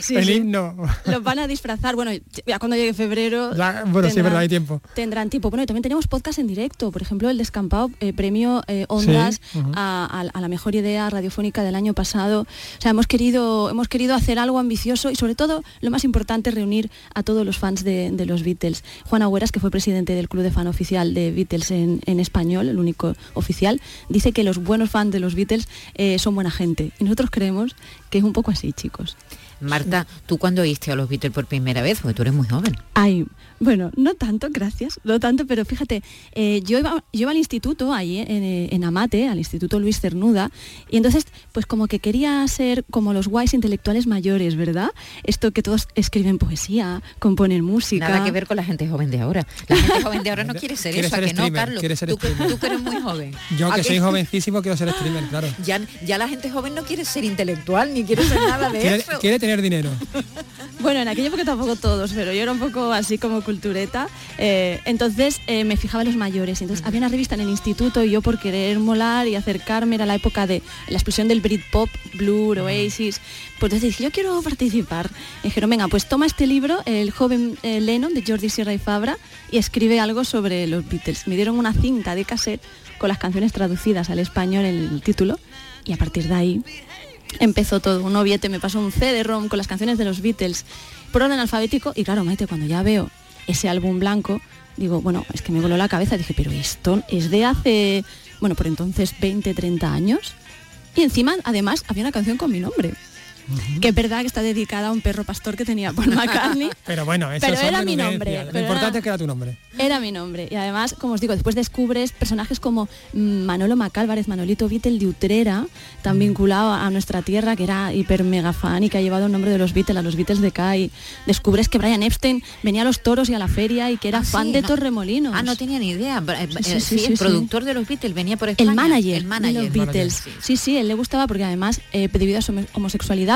Sí, el sí. himno. Los van a disfrazar, bueno, ya cuando llegue febrero. Ya, bueno, sí, es verdad, hay tiempo. Tendrán tiempo. Bueno, y también tenemos podcast en directo, por ejemplo, el Descampado, eh, premio eh, Ondas Sí, a, a- a la mejor idea radiofónica del año pasado. O sea, hemos querido, hemos querido hacer algo ambicioso y sobre todo, lo más importante, reunir a todos los fans de, de los Beatles. Juan Agüeras, que fue presidente del club de fan oficial de Beatles en, en español, el único oficial, dice que los buenos fans de los Beatles eh, son buena gente. Y nosotros creemos que es un poco así, chicos. Marta, ¿tú cuándo oíste a los Beatles por primera vez? Porque tú eres muy joven. Ay, bueno, no tanto, gracias, no tanto, pero fíjate, eh, yo, iba, yo iba al instituto, ahí en, eh, en Amate, al Instituto Luis Cernuda, y entonces, pues como que quería ser como los guays intelectuales mayores, ¿verdad? Esto que todos escriben poesía, componen música. Nada que ver con la gente joven de ahora. La gente joven de ahora no <laughs> quiere ser Quiere eso, ser ¿a que no, Carlos? quiere ser tú, tú que eres muy joven. Yo ¿A que soy jovencísimo quiero ser streamer, claro. Ya, ya la gente joven no quiere ser intelectual ni quiere ser nada de Quiere, eso. quiere tener dinero. <laughs> Bueno, en aquella época tampoco todos, pero yo era un poco así como cultureta. eh, entonces eh, me fijaba en los mayores. Entonces había una revista en el instituto y yo por querer molar y acercarme, era la época de la explosión del Britpop, Blur, Oasis. Pues entonces dije, yo quiero participar. Y dijeron, venga, pues toma este libro, El joven eh, Lennon, de Jordi Sierra y Fabra, y escribe algo sobre los Beatles. Me dieron una cinta de cassette con las canciones traducidas al español en el título y a partir de ahí empezó todo. Un noviete me pasó un CD-ROM con las canciones de los Beatles por orden alfabético y claro, Maite, cuando ya veo ese álbum blanco, digo, bueno, es que me voló la cabeza, dije, pero esto es de hace, bueno, por entonces 20, 30 años. Y encima, además, había una canción con mi nombre. Que es verdad que está dedicada a un perro pastor que tenía Paul McCartney. <laughs> Pero bueno, eso Pero era mi nombre, Lo pero importante era- es que era tu nombre. Era mi nombre. Y además, como os digo, después descubres personajes como mm, Manolo Macálvarez, Manolito Beatle de Utrera, tan vinculado a nuestra tierra, que era hiper mega fan y que ha llevado el nombre de los Beatles, a los Beatles de Kai. Descubres que Brian Epstein venía a los toros y a la feria y que era Ah, fan sí, de no- Torremolinos. Ah, no tenía ni idea. Eh, Sí, eh, sí, sí, sí, el sí. productor de los Beatles venía por España. El manager, El manager. de los Beatles. Sí, sí, él le gustaba porque además, eh, debido a su homo-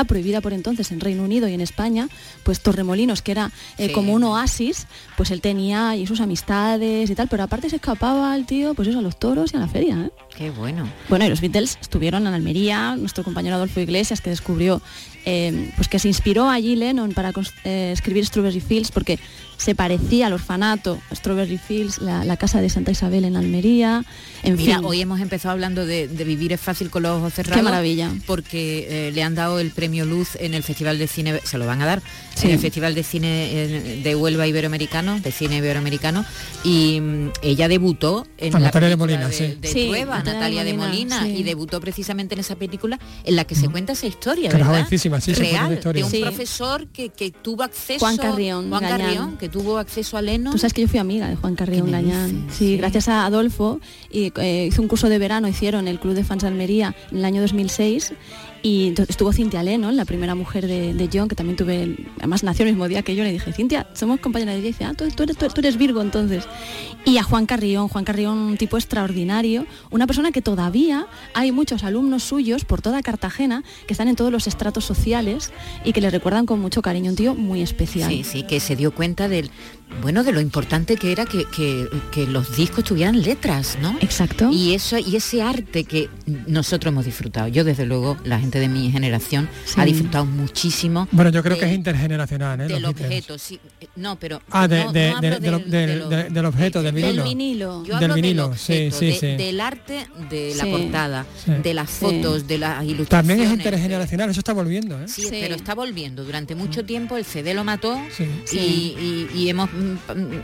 prohibida por entonces en Reino Unido y en España, pues Torremolinos, que era eh, Sí. como un oasis, pues él tenía y sus amistades y tal, pero aparte se escapaba el tío, pues eso, a los toros y a la feria. ¿eh? Qué bueno. Bueno, y los Beatles estuvieron en Almería, nuestro compañero Adolfo Iglesias, que descubrió, eh, pues que se inspiró allí Lennon para eh, escribir Strawberry Fields, porque se parecía al orfanato Strawberry Fields, la, la casa de Santa Isabel en Almería. En Mira, fin, hoy hemos empezado hablando de, de vivir es fácil con los ojos cerrados. Qué maravilla. Porque eh, le han dado el premio Luz en el Festival de Cine, se lo van a dar, Sí. en el Festival de Cine de Huelva Iberoamericano, de Cine Iberoamericano, y mm, ella debutó en Con la Natalia de Molina, de, sí. de Sí, Trueba, Natalia Natalia, de de Molina, y debutó precisamente en esa película en la que se cuenta esa historia, Que ¿verdad? Jovencísima, sí, sí, cuenta la Real, de un Sí. profesor que, que tuvo acceso... Juan Carrión, Juan. Carrión, que tuvo acceso a Lennon. Tú sabes que yo fui amiga de Juan Carrión ¿Qué me Gañán. Sí, Sí. gracias a Adolfo. Y eh, hizo un curso de verano, hicieron el Club de Fans de Almería en el año 2006. Y estuvo Cintia Lennon, la primera mujer de, de John, que también tuve, además nació el mismo día que yo, le dije, Cintia, somos compañeras de dice, ah, tú, eres, tú eres Virgo entonces. Y a Juan Carrión, Juan Carrión, un tipo extraordinario, una persona que todavía hay muchos alumnos suyos por toda Cartagena que están en todos los estratos sociales y que le recuerdan con mucho cariño, un tío muy especial. Sí, sí, que se dio cuenta del, bueno, de lo importante que era que, que- que los discos tuvieran letras, ¿no? Exacto. Y eso, y ese arte que nosotros hemos disfrutado. Yo desde luego, la gente de mi generación Sí. ha disfrutado muchísimo. Bueno, yo creo que es intergeneracional, ¿eh? del los objeto, sí. eh, No, pero Ah, de- no- de- no de- hablo de lo- del- del- del- de- del objeto, del Del vinilo. vinilo. Yo Del hablo vinilo, del sí, objeto, sí, de- sí. del arte de la portada, Sí. de las Sí. fotos, de las ilustraciones. También es intergeneracional, eso está volviendo, ¿eh? Sí, Sí. pero está volviendo. Durante mucho tiempo el CD lo mató Sí. y, y- y hemos,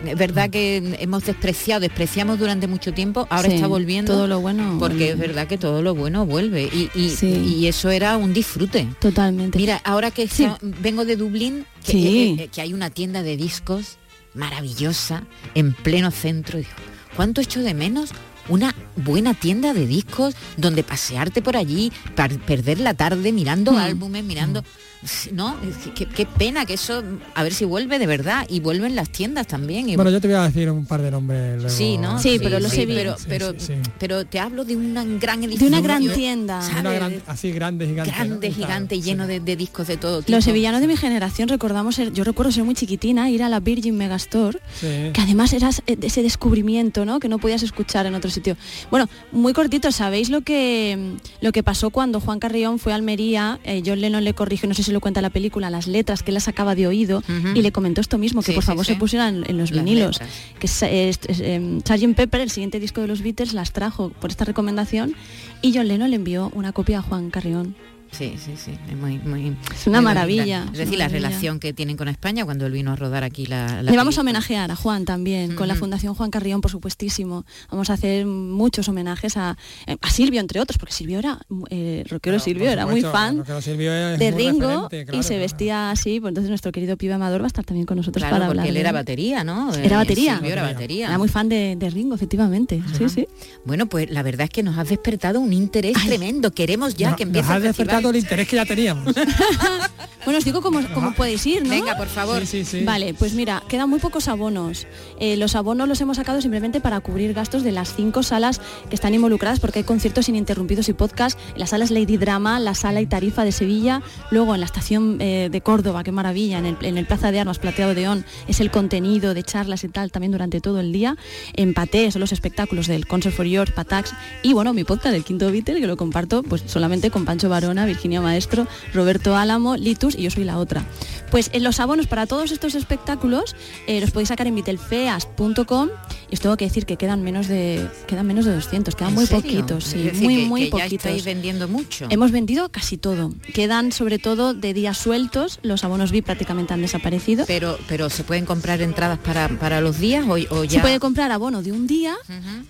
es verdad que hemos despreciado, despreciamos durante mucho tiempo, ahora Sí, está volviendo. todo lo bueno Porque es verdad que todo lo bueno vuelve y, y- Sí. y eso era un disfrute. Totalmente. Mira, ahora que Sí. vengo de Dublín, que, eh, eh, que hay una tienda de discos maravillosa en pleno centro. Digo, ¿cuánto echo de menos? Una buena tienda de discos donde pasearte por allí, par- perder la tarde mirando Mm. álbumes, mirando... No, es que- qué, qué pena que eso, a ver si vuelve de verdad. Y vuelven las tiendas también. y- Bueno, yo te voy a decir un par de nombres luego. Sí, ¿no? Sí, pero los he pero, Sí, pero, sí, sí. pero te hablo de una gran de edición. una gran yo- tienda. ¿sabes? Una gran- así grande, gigante. ¿no? grande, gigante, sí. lleno de, de discos de todo tipo. Los sevillanos de mi generación recordamos, ser- yo recuerdo ser muy chiquitina, ir a la Virgin Megastore, Sí. que además era ese descubrimiento, ¿no? Que no podías escuchar en otro sitio. Bueno, muy cortito, ¿sabéis lo que lo que pasó cuando Juan Carrión fue a Almería? Eh, John Lennon le corrigió, no sé si lo cuenta la película, las letras que él las sacaba de oído y le comentó esto mismo, que Sí, por sí, favor sí. se pusieran en los Las vinilos. letras. Que em, Sgt. Pepper, el siguiente disco de los Beatles, las trajo por esta recomendación y John Lennon le envió una copia a Juan Carrión. Sí, sí, sí. Es muy, muy. Es una muy maravilla, bonita. es decir, la maravilla. relación que tienen con España cuando él vino a rodar aquí la. la Le vamos a homenajear a Juan también, con la. Fundación Juan Carrión, por supuestísimo. Vamos a hacer muchos homenajes a, a Silvio, entre otros, porque Silvio era, eh, rockero Silvio, era muy fan Rockero Silvio es de muy Ringo claro, y se claro. vestía así, pues entonces nuestro querido pibe Amador va a estar también con nosotros Claro, para porque hablar él era batería, ¿no? Era Eh, batería. Silvio era batería. Era muy fan de, de Ringo, efectivamente. Sí, sí. Bueno, pues la verdad es que nos has despertado un interés tremendo. Queremos ya No- que empiece el festival. Despertado el interés que ya teníamos. <laughs> Bueno, os digo cómo, cómo podéis ir, ¿no? Venga, por favor. Sí, sí, sí. Vale, pues mira, quedan muy pocos abonos. Eh, los abonos los hemos sacado simplemente para cubrir gastos de las cinco salas que están involucradas porque hay conciertos ininterrumpidos y podcast. En la sala es Lady Drama, la sala y Tarifa de Sevilla, luego en la estación eh, de Córdoba, qué maravilla, en el, en el Plaza de Armas Plateado de On es el contenido de charlas y tal también durante todo el día. En Paté son los espectáculos del Concert for Yours, Patax y bueno, mi podcast del Quinto Beatle que lo comparto pues solamente con Pancho Barona, Virginia Maestro, Roberto Álamo, Litus y yo soy la otra. Pues en los abonos para todos estos espectáculos eh, los podéis sacar en vitelfeast.com y os tengo que decir que quedan menos de quedan menos de 200, quedan ¿En muy serio? poquitos, sí, decir, muy que- muy que ya poquitos. estáis vendiendo mucho. Hemos vendido casi todo. Quedan sobre todo de días sueltos, los abonos VIP prácticamente han desaparecido. Pero, pero se pueden comprar entradas para, para los días o, o ya. Se puede comprar abono de un día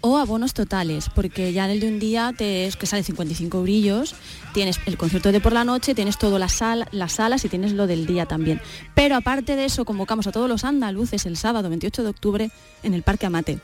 o abonos totales, porque ya en el de un día te, es que sale 55 brillos, tienes el concierto de por la noche, tienes todo la sala, las salas y tienes lo del día también. Pero aparte de eso, convocamos a todos los andaluces el sábado 28 de octubre en el Parque Amate.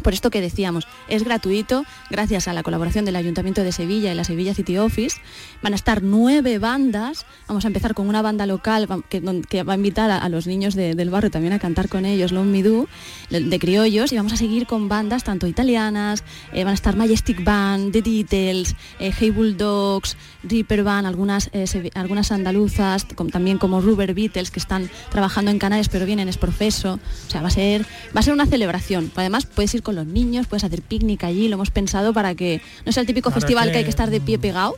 Por esto que decíamos, es gratuito, gracias a la colaboración del Ayuntamiento de Sevilla y la Sevilla City Office. Van a estar nueve bandas. Vamos a empezar con una banda local que, va a invitar a, los niños de- del barrio también a cantar con ellos, Long Me Do, de, criollos. Y vamos a seguir con bandas tanto italianas, eh, van a estar Majestic Band, The Details, eh, Hey Bulldogs, Reaper Band, algunas, eh, algunas andaluzas, también como Rubber Beatles, que están trabajando en Canarias pero vienen es profeso. O sea, va a ser, va a ser una celebración. Además, puedes ir con los niños, puedes hacer picnic allí, lo hemos pensado para que no sea el típico Claro, festival que- que hay que estar de pie pegado.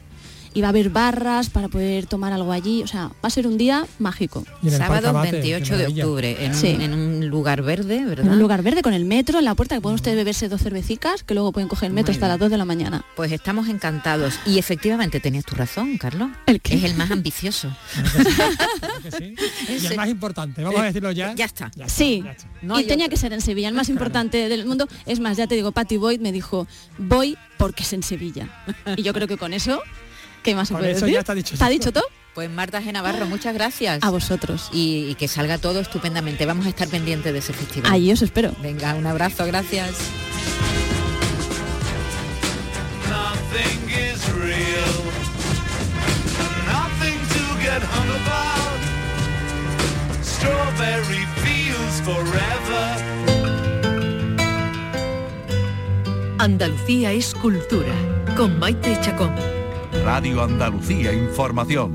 Y va a haber barras para poder tomar algo allí. O sea, va a ser un día mágico. Sábado Amate, qué 28 de octubre, en, Sí. un, en un lugar verde, ¿verdad? En un lugar verde con el metro en la puerta, que pueden ustedes beberse dos cervecicas, que luego pueden coger el metro Muy hasta bien. las 2 de la mañana. Pues estamos encantados. Y efectivamente tenías tu razón, Carlos. ¿El qué? Es el más ambicioso. Claro que sí. <laughs> Y el más importante, vamos a decirlo ya. Ya está. Ya está, Sí, ya está. No y tenía otro. que ser en Sevilla, el más importante del mundo. Es más, ya te digo, Patty Boyd me dijo, voy porque es en Sevilla. Y yo creo que con eso, ¿qué más se puede eso decir? ya está dicho ¿Está todo. dicho todo? Pues Marta G. Navarro, muchas gracias. A vosotros. Y, y que salga todo estupendamente. Vamos a estar pendientes de ese festival. Ahí os espero. Venga, un abrazo, gracias. Andalucía es cultura. Con Maite Chacón. Radio Andalucía Información.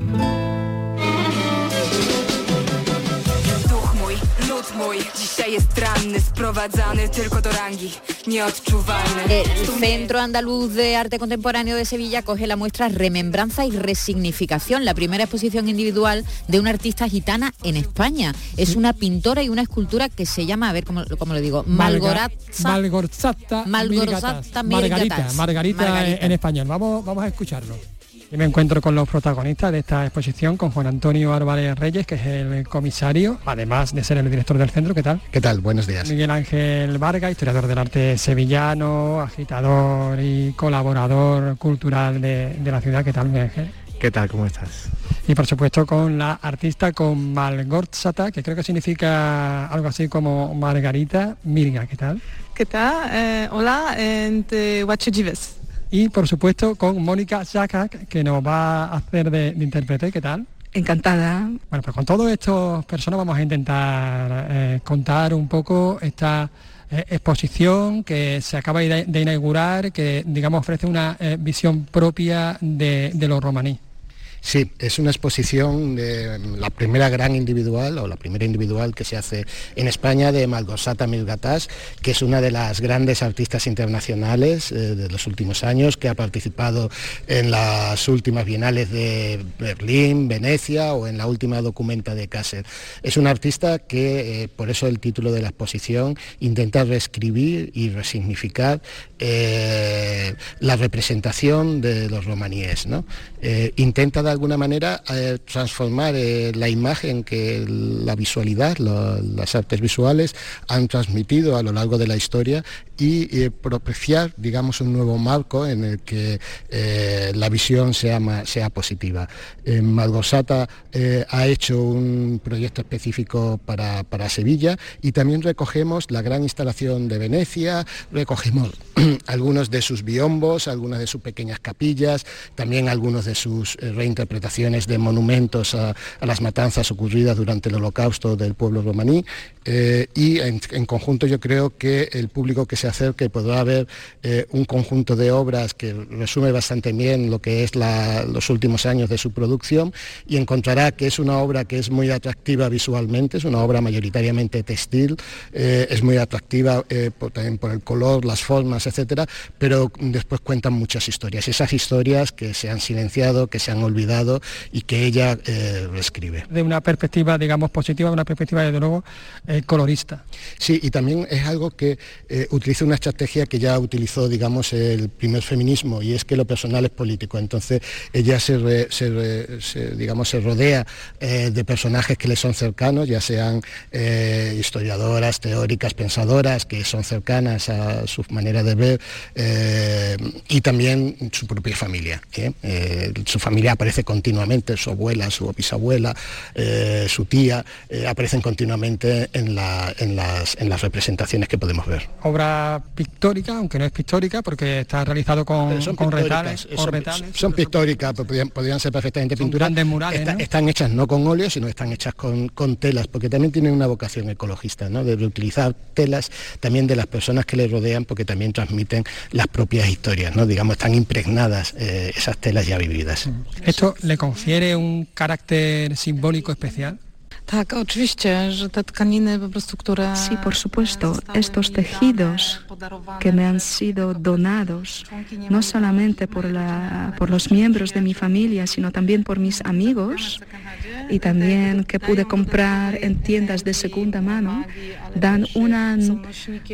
Duch mój, lud mój, dzisiaj jest ranny, sprowadzany tylko do rangi, nieodczuwalny. El Centro Andaluz de Arte Contemporáneo de Sevilla coge la muestra Remembranza y Resignificación, la primera exposición individual de una artista gitana en España. Es una pintora y una escultura que se llama, a ver cómo, cómo lo digo, Malgorazza. Malgorzata Malgorzata. Margarita. Margarita, Margarita. en español. Vamos, vamos a escucharlo. Y me encuentro con los protagonistas de esta exposición, con Juan Antonio Álvarez Reyes, que es el comisario, además de ser el director del centro. ¿Qué tal? ¿Qué tal? Buenos días. Miguel Ángel Vargas, historiador del arte sevillano, agitador y colaborador cultural de, de la ciudad. ¿Qué tal, Miguel Ángel? ¿Qué tal? ¿Cómo estás? Y por supuesto con la artista con Malgorzata, que creo que significa algo así como Margarita Mirga. ¿Qué tal? ¿Qué tal? Eh, hola, and uh, what you gives? Y por supuesto con Mónica Jacak, que nos va a hacer de, de intérprete. ¿Qué tal? Encantada. Bueno, pues con todas estas personas vamos a intentar eh, contar un poco esta eh, exposición que se acaba de, de inaugurar, que digamos ofrece una eh, visión propia de, de los romaní. Sí, es una exposición de la primera gran individual o la primera individual que se hace en España de Malgorzata Milgatas, que es una de las grandes artistas internacionales eh, de los últimos años, que ha participado en las últimas bienales de Berlín, Venecia o en la última documenta de Kassel. Es una artista que, eh, por eso el título de la exposición, intenta reescribir y resignificar eh, la representación de los romaníes. ¿no? Intenta de alguna manera eh, transformar eh, la imagen que la visualidad, las artes visuales han transmitido a lo largo de la historia y eh, propiciar, digamos, un nuevo marco en el que eh, la visión sea, ma- sea positiva. Eh, Malgosata eh, ha hecho un proyecto específico para, para Sevilla y también recogemos la gran instalación de Venecia, recogemos <clears throat> algunos de sus biombos, algunas de sus pequeñas capillas, también algunos de sus reinterpretaciones de monumentos a, las matanzas ocurridas durante el holocausto del pueblo romaní y en conjunto yo creo que el público que se acerque podrá ver eh, un conjunto de obras que resume bastante bien lo que es la- los últimos años de su producción y encontrará que es una obra que es muy atractiva visualmente, es una obra mayoritariamente textil, eh, es muy atractiva eh, por- también por el color, las formas, etcétera, pero después cuentan muchas historias, esas historias que se han silenciado, que se han olvidado y que ella reescribe. De una perspectiva, digamos, positiva, de una perspectiva, desde luego, colorista. Sí, y también es algo que eh, utiliza una estrategia que ya utilizó, digamos, el primer feminismo, y es que lo personal es político. Entonces, ella se, re- se digamos, se rodea eh, de personajes que le son cercanos, ya sean eh, historiadoras, teóricas, pensadoras, que son cercanas a su manera de ver, eh, y también su propia familia. su familia aparece continuamente, su abuela, su bisabuela, su tía, aparecen continuamente en las, en las representaciones que podemos ver. Obra pictórica, aunque no es pictórica, porque está realizado con, con retales, son, retales. son pictóricas, podrían, podrían ser perfectamente pinturas. murales, Está- ¿no? Están hechas no con óleo, sino están hechas con, con telas, porque también tienen una vocación ecologista, ¿no? de reutilizar telas también de las personas que le rodean, porque también transmiten las propias historias, ¿no? digamos, están impregnadas eh, esas telas ya vividas. Esto le confiere un carácter simbólico especial. Sí, por supuesto, estos tejidos que me han sido donados, no solamente por, la- por los miembros de mi familia, sino también por mis amigos y también que pude comprar en tiendas de segunda mano, dan una n-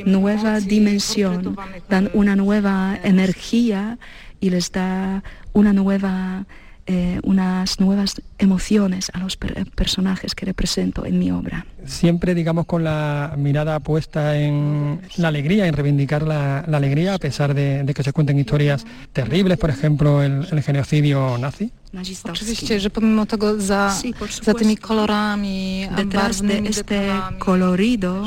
nueva dimensión, dan una nueva energía y les da una nueva, eh, unas nuevas emociones a los per- personajes que represento en mi obra. Siempre, digamos, con la mirada puesta en la alegría, en reivindicar la, la alegría, a pesar de, de que se cuenten historias terribles, por ejemplo, el, el genocidio nazi. Oczywiście, że pomimo tego za, za tymi kolorami, Detrás de este colorido,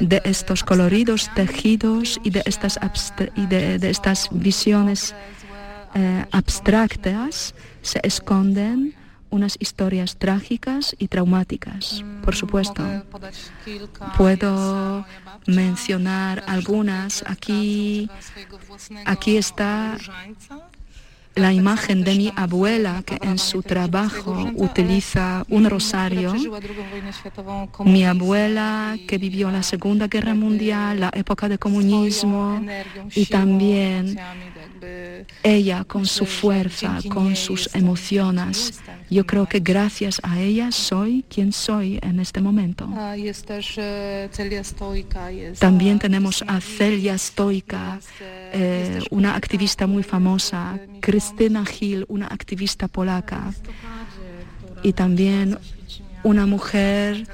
de estos coloridos tejidos y de estas, abstra- y de, de estas visiones eh, abstractas se esconden unas historias trágicas y traumáticas, por supuesto. Puedo mencionar algunas. Aquí, aquí está la imagen de mi abuela que en su trabajo utiliza un rosario. Mi abuela que vivió la Segunda Guerra Mundial, la época de comunismo y también ella con su fuerza, con sus emociones. Yo creo que gracias a ella soy quien soy en este momento. E, jest También tenemos a Celia Stoika, eh, una activista muy famosa, Krystyna Hill, una activista polaca, y también una mujer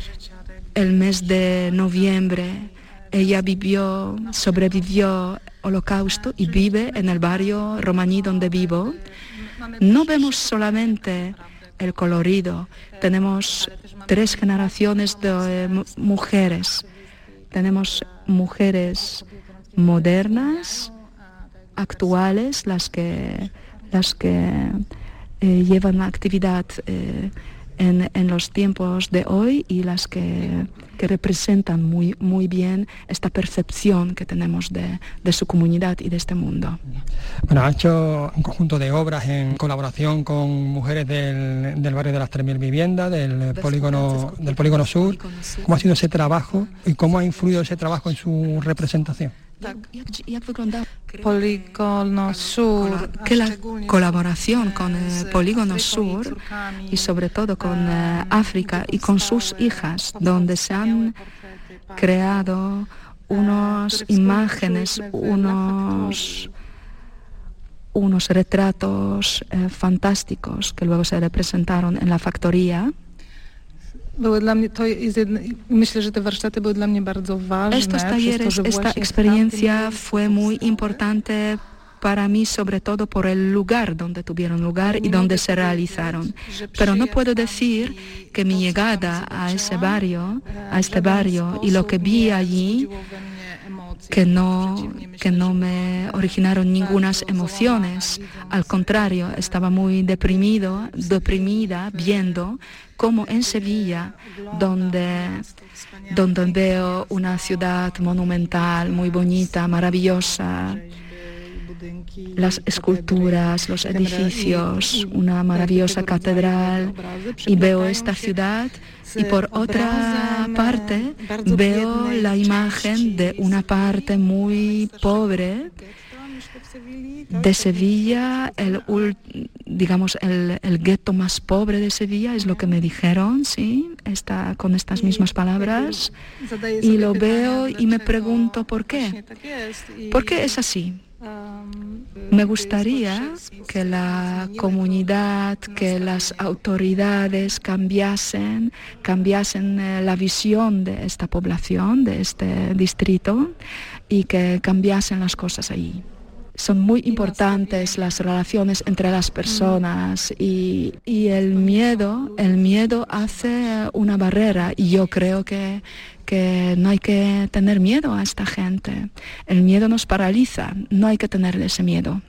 el mes de noviembre. Ella vivió, sobrevivió holocausto y vive en el barrio romaní donde vivo. No vemos solamente el colorido, tenemos tres generaciones de mu- mujeres. Tenemos mujeres modernas, actuales, las que, las que eh, llevan la actividad eh, en, en los tiempos de hoy y las que, que representan muy, muy bien esta percepción que tenemos de, de su comunidad y de este mundo. Bueno, ha hecho un conjunto de obras en colaboración con mujeres del, del barrio de las 3.000 viviendas, del polígono, del polígono sur. ¿Cómo ha sido ese trabajo y cómo ha influido ese trabajo en su representación? Poligono Sur, que la colaboración con el Polígono Sur y sobre todo con eh, África y con sus hijas, donde se han creado unas imágenes, unos, unos retratos eh, fantásticos que luego se representaron en la factoría. Były dla mnie, to jest jedno, myślę, że te warsztaty były dla mnie bardzo ważne. Estos talleres, esta experiencia fue muy importante para mí sobre todo por el lugar donde tuvieron lugar y donde se realizaron. Pero no puedo decir que mi llegada a ese barrio, a este barrio y lo que vi allí que no, que no me originaron ningunas emociones. Al contrario, estaba muy deprimido, deprimida viendo cómo en Sevilla, donde, donde veo una ciudad monumental, muy bonita, maravillosa, las esculturas, los edificios, una maravillosa catedral y veo esta ciudad y por otra parte veo la imagen de una parte muy pobre de Sevilla, el, digamos, el, el gueto más pobre de Sevilla, es lo que me dijeron, sí, está con estas mismas palabras. Y lo veo y me pregunto por qué. ¿Por qué es así? Me gustaría que la comunidad, que las autoridades cambiasen, cambiasen eh, la visión de esta población, de este distrito, y que cambiasen las cosas allí. Son muy importantes las relaciones entre las personas y, y el miedo, el miedo hace una barrera y yo creo que, que no hay que tener miedo a esta gente. El miedo nos paraliza, no hay que tener ese miedo.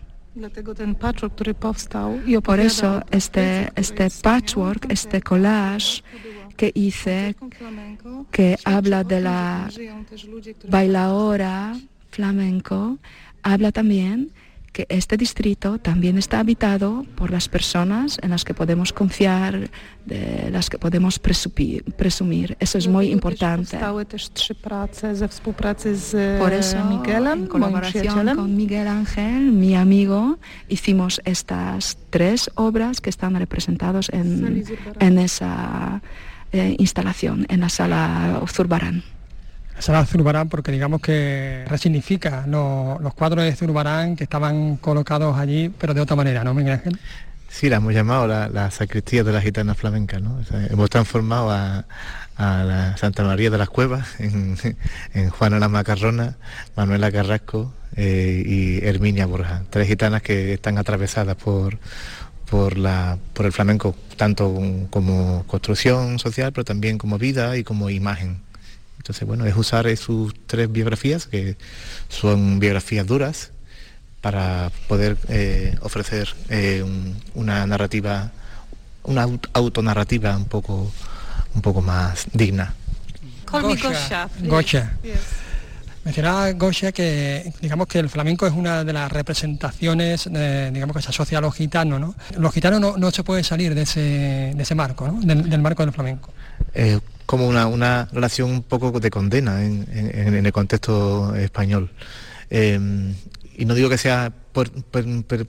Por eso este, este patchwork, este collage que hice, que habla de la bailaora flamenco, habla también que este distrito también está habitado por las personas en las que podemos confiar, de las que podemos presupir- presumir. Eso es muy importante. Por eso, en colaboración con Miguel Ángel, mi amigo, hicimos estas tres obras que están representados en, en esa eh, instalación, en la sala Zurbarán. Sala Zurbarán porque digamos que resignifica lo- los cuadros de Zurbarán que estaban colocados allí, pero de otra manera, ¿no, Miguel Ángel? Sí, la hemos llamado la, la sacristía de la gitana flamenca, ¿no? Hemos transformado a, a la Santa María de las Cuevas <laughs> en, en Juana la Macarrona, Manuela Carrasco eh, y Herminia Borja, tres gitanas que están atravesadas por, por, la, por el flamenco, tanto como construcción social, pero también como vida y como imagen. Entonces, bueno, es usar sus tres biografías, que son biografías duras, para poder eh, ofrecer eh, un- una narrativa, una aut- autonarrativa un poco, un poco más digna. Gosha. Gosha. Yes. Mencionaba Gosha que digamos que el flamenco es una de las representaciones, eh, digamos que se asocia a los gitanos, ¿no? Los gitanos no, no se puede salir de ese, de ese marco, ¿no? Del, del marco del flamenco. Eh, como una, una relación un poco de condena en, en- el contexto español. Eh, y no digo que sea por-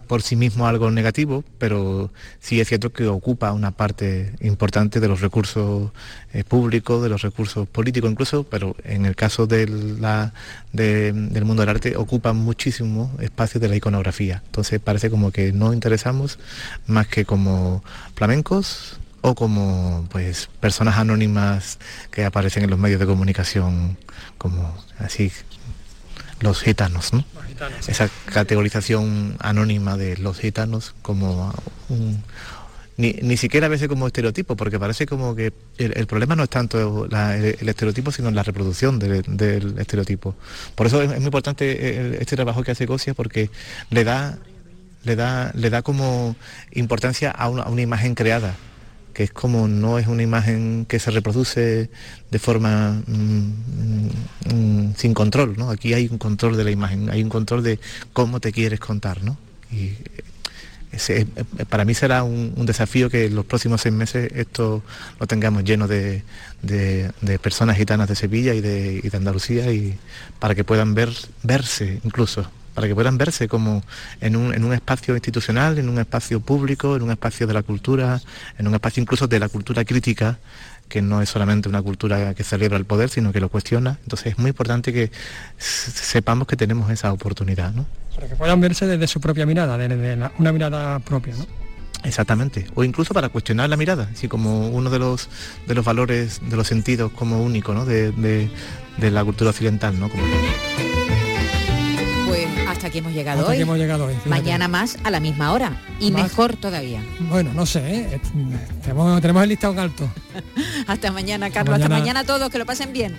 por sí mismo algo negativo, pero sí es cierto que ocupa una parte importante de los recursos eh, públicos, de los recursos políticos incluso, pero en el caso de la- de- del mundo del arte ocupa muchísimo espacio de la iconografía. Entonces parece como que no interesamos más que como flamencos o como pues personas anónimas que aparecen en los medios de comunicación como así los gitanos, ¿no? Esa categorización anónima de los gitanos como un ni, ni siquiera a veces como estereotipo, porque parece como que el, el problema no es tanto la- el, el estereotipo, sino la reproducción del, del estereotipo. Por eso es, es muy importante el- este trabajo que hace Gosia, porque le da, le da, le da como importancia a una, a una imagen creada, que es como no es una imagen que se reproduce de forma mm, mm, sin control, ¿no? Aquí hay un control de la imagen, hay un control de cómo te quieres contar, ¿no? Y eh, para mí será un, desafío que en los próximos seis meses esto lo tengamos lleno de, de- personas gitanas de Sevilla y de, de Andalucía y para que puedan ver, verse incluso, para que puedan verse como en un, en un espacio institucional, en un espacio público, en un espacio de la cultura, en un espacio incluso de la cultura crítica, que no es solamente una cultura que celebra el poder, sino que lo cuestiona. Entonces es muy importante que sepamos que tenemos esa oportunidad, ¿no? para que puedan verse desde su propia mirada, desde la- una mirada propia, ¿no? Exactamente. O incluso para cuestionar la mirada, así como uno de los de los valores, de los sentidos como único, ¿no? De, de- de la cultura occidental, ¿no? Como- Pues hasta aquí hemos llegado Hasta hoy. aquí hemos llegado hoy. Mañana más a la misma hora y Más. mejor todavía. Bueno, no sé, ¿eh? tenemos, tenemos el listado alto. <laughs> Hasta mañana, Carlos. Hasta mañana. mañana a todos. Que lo pasen bien.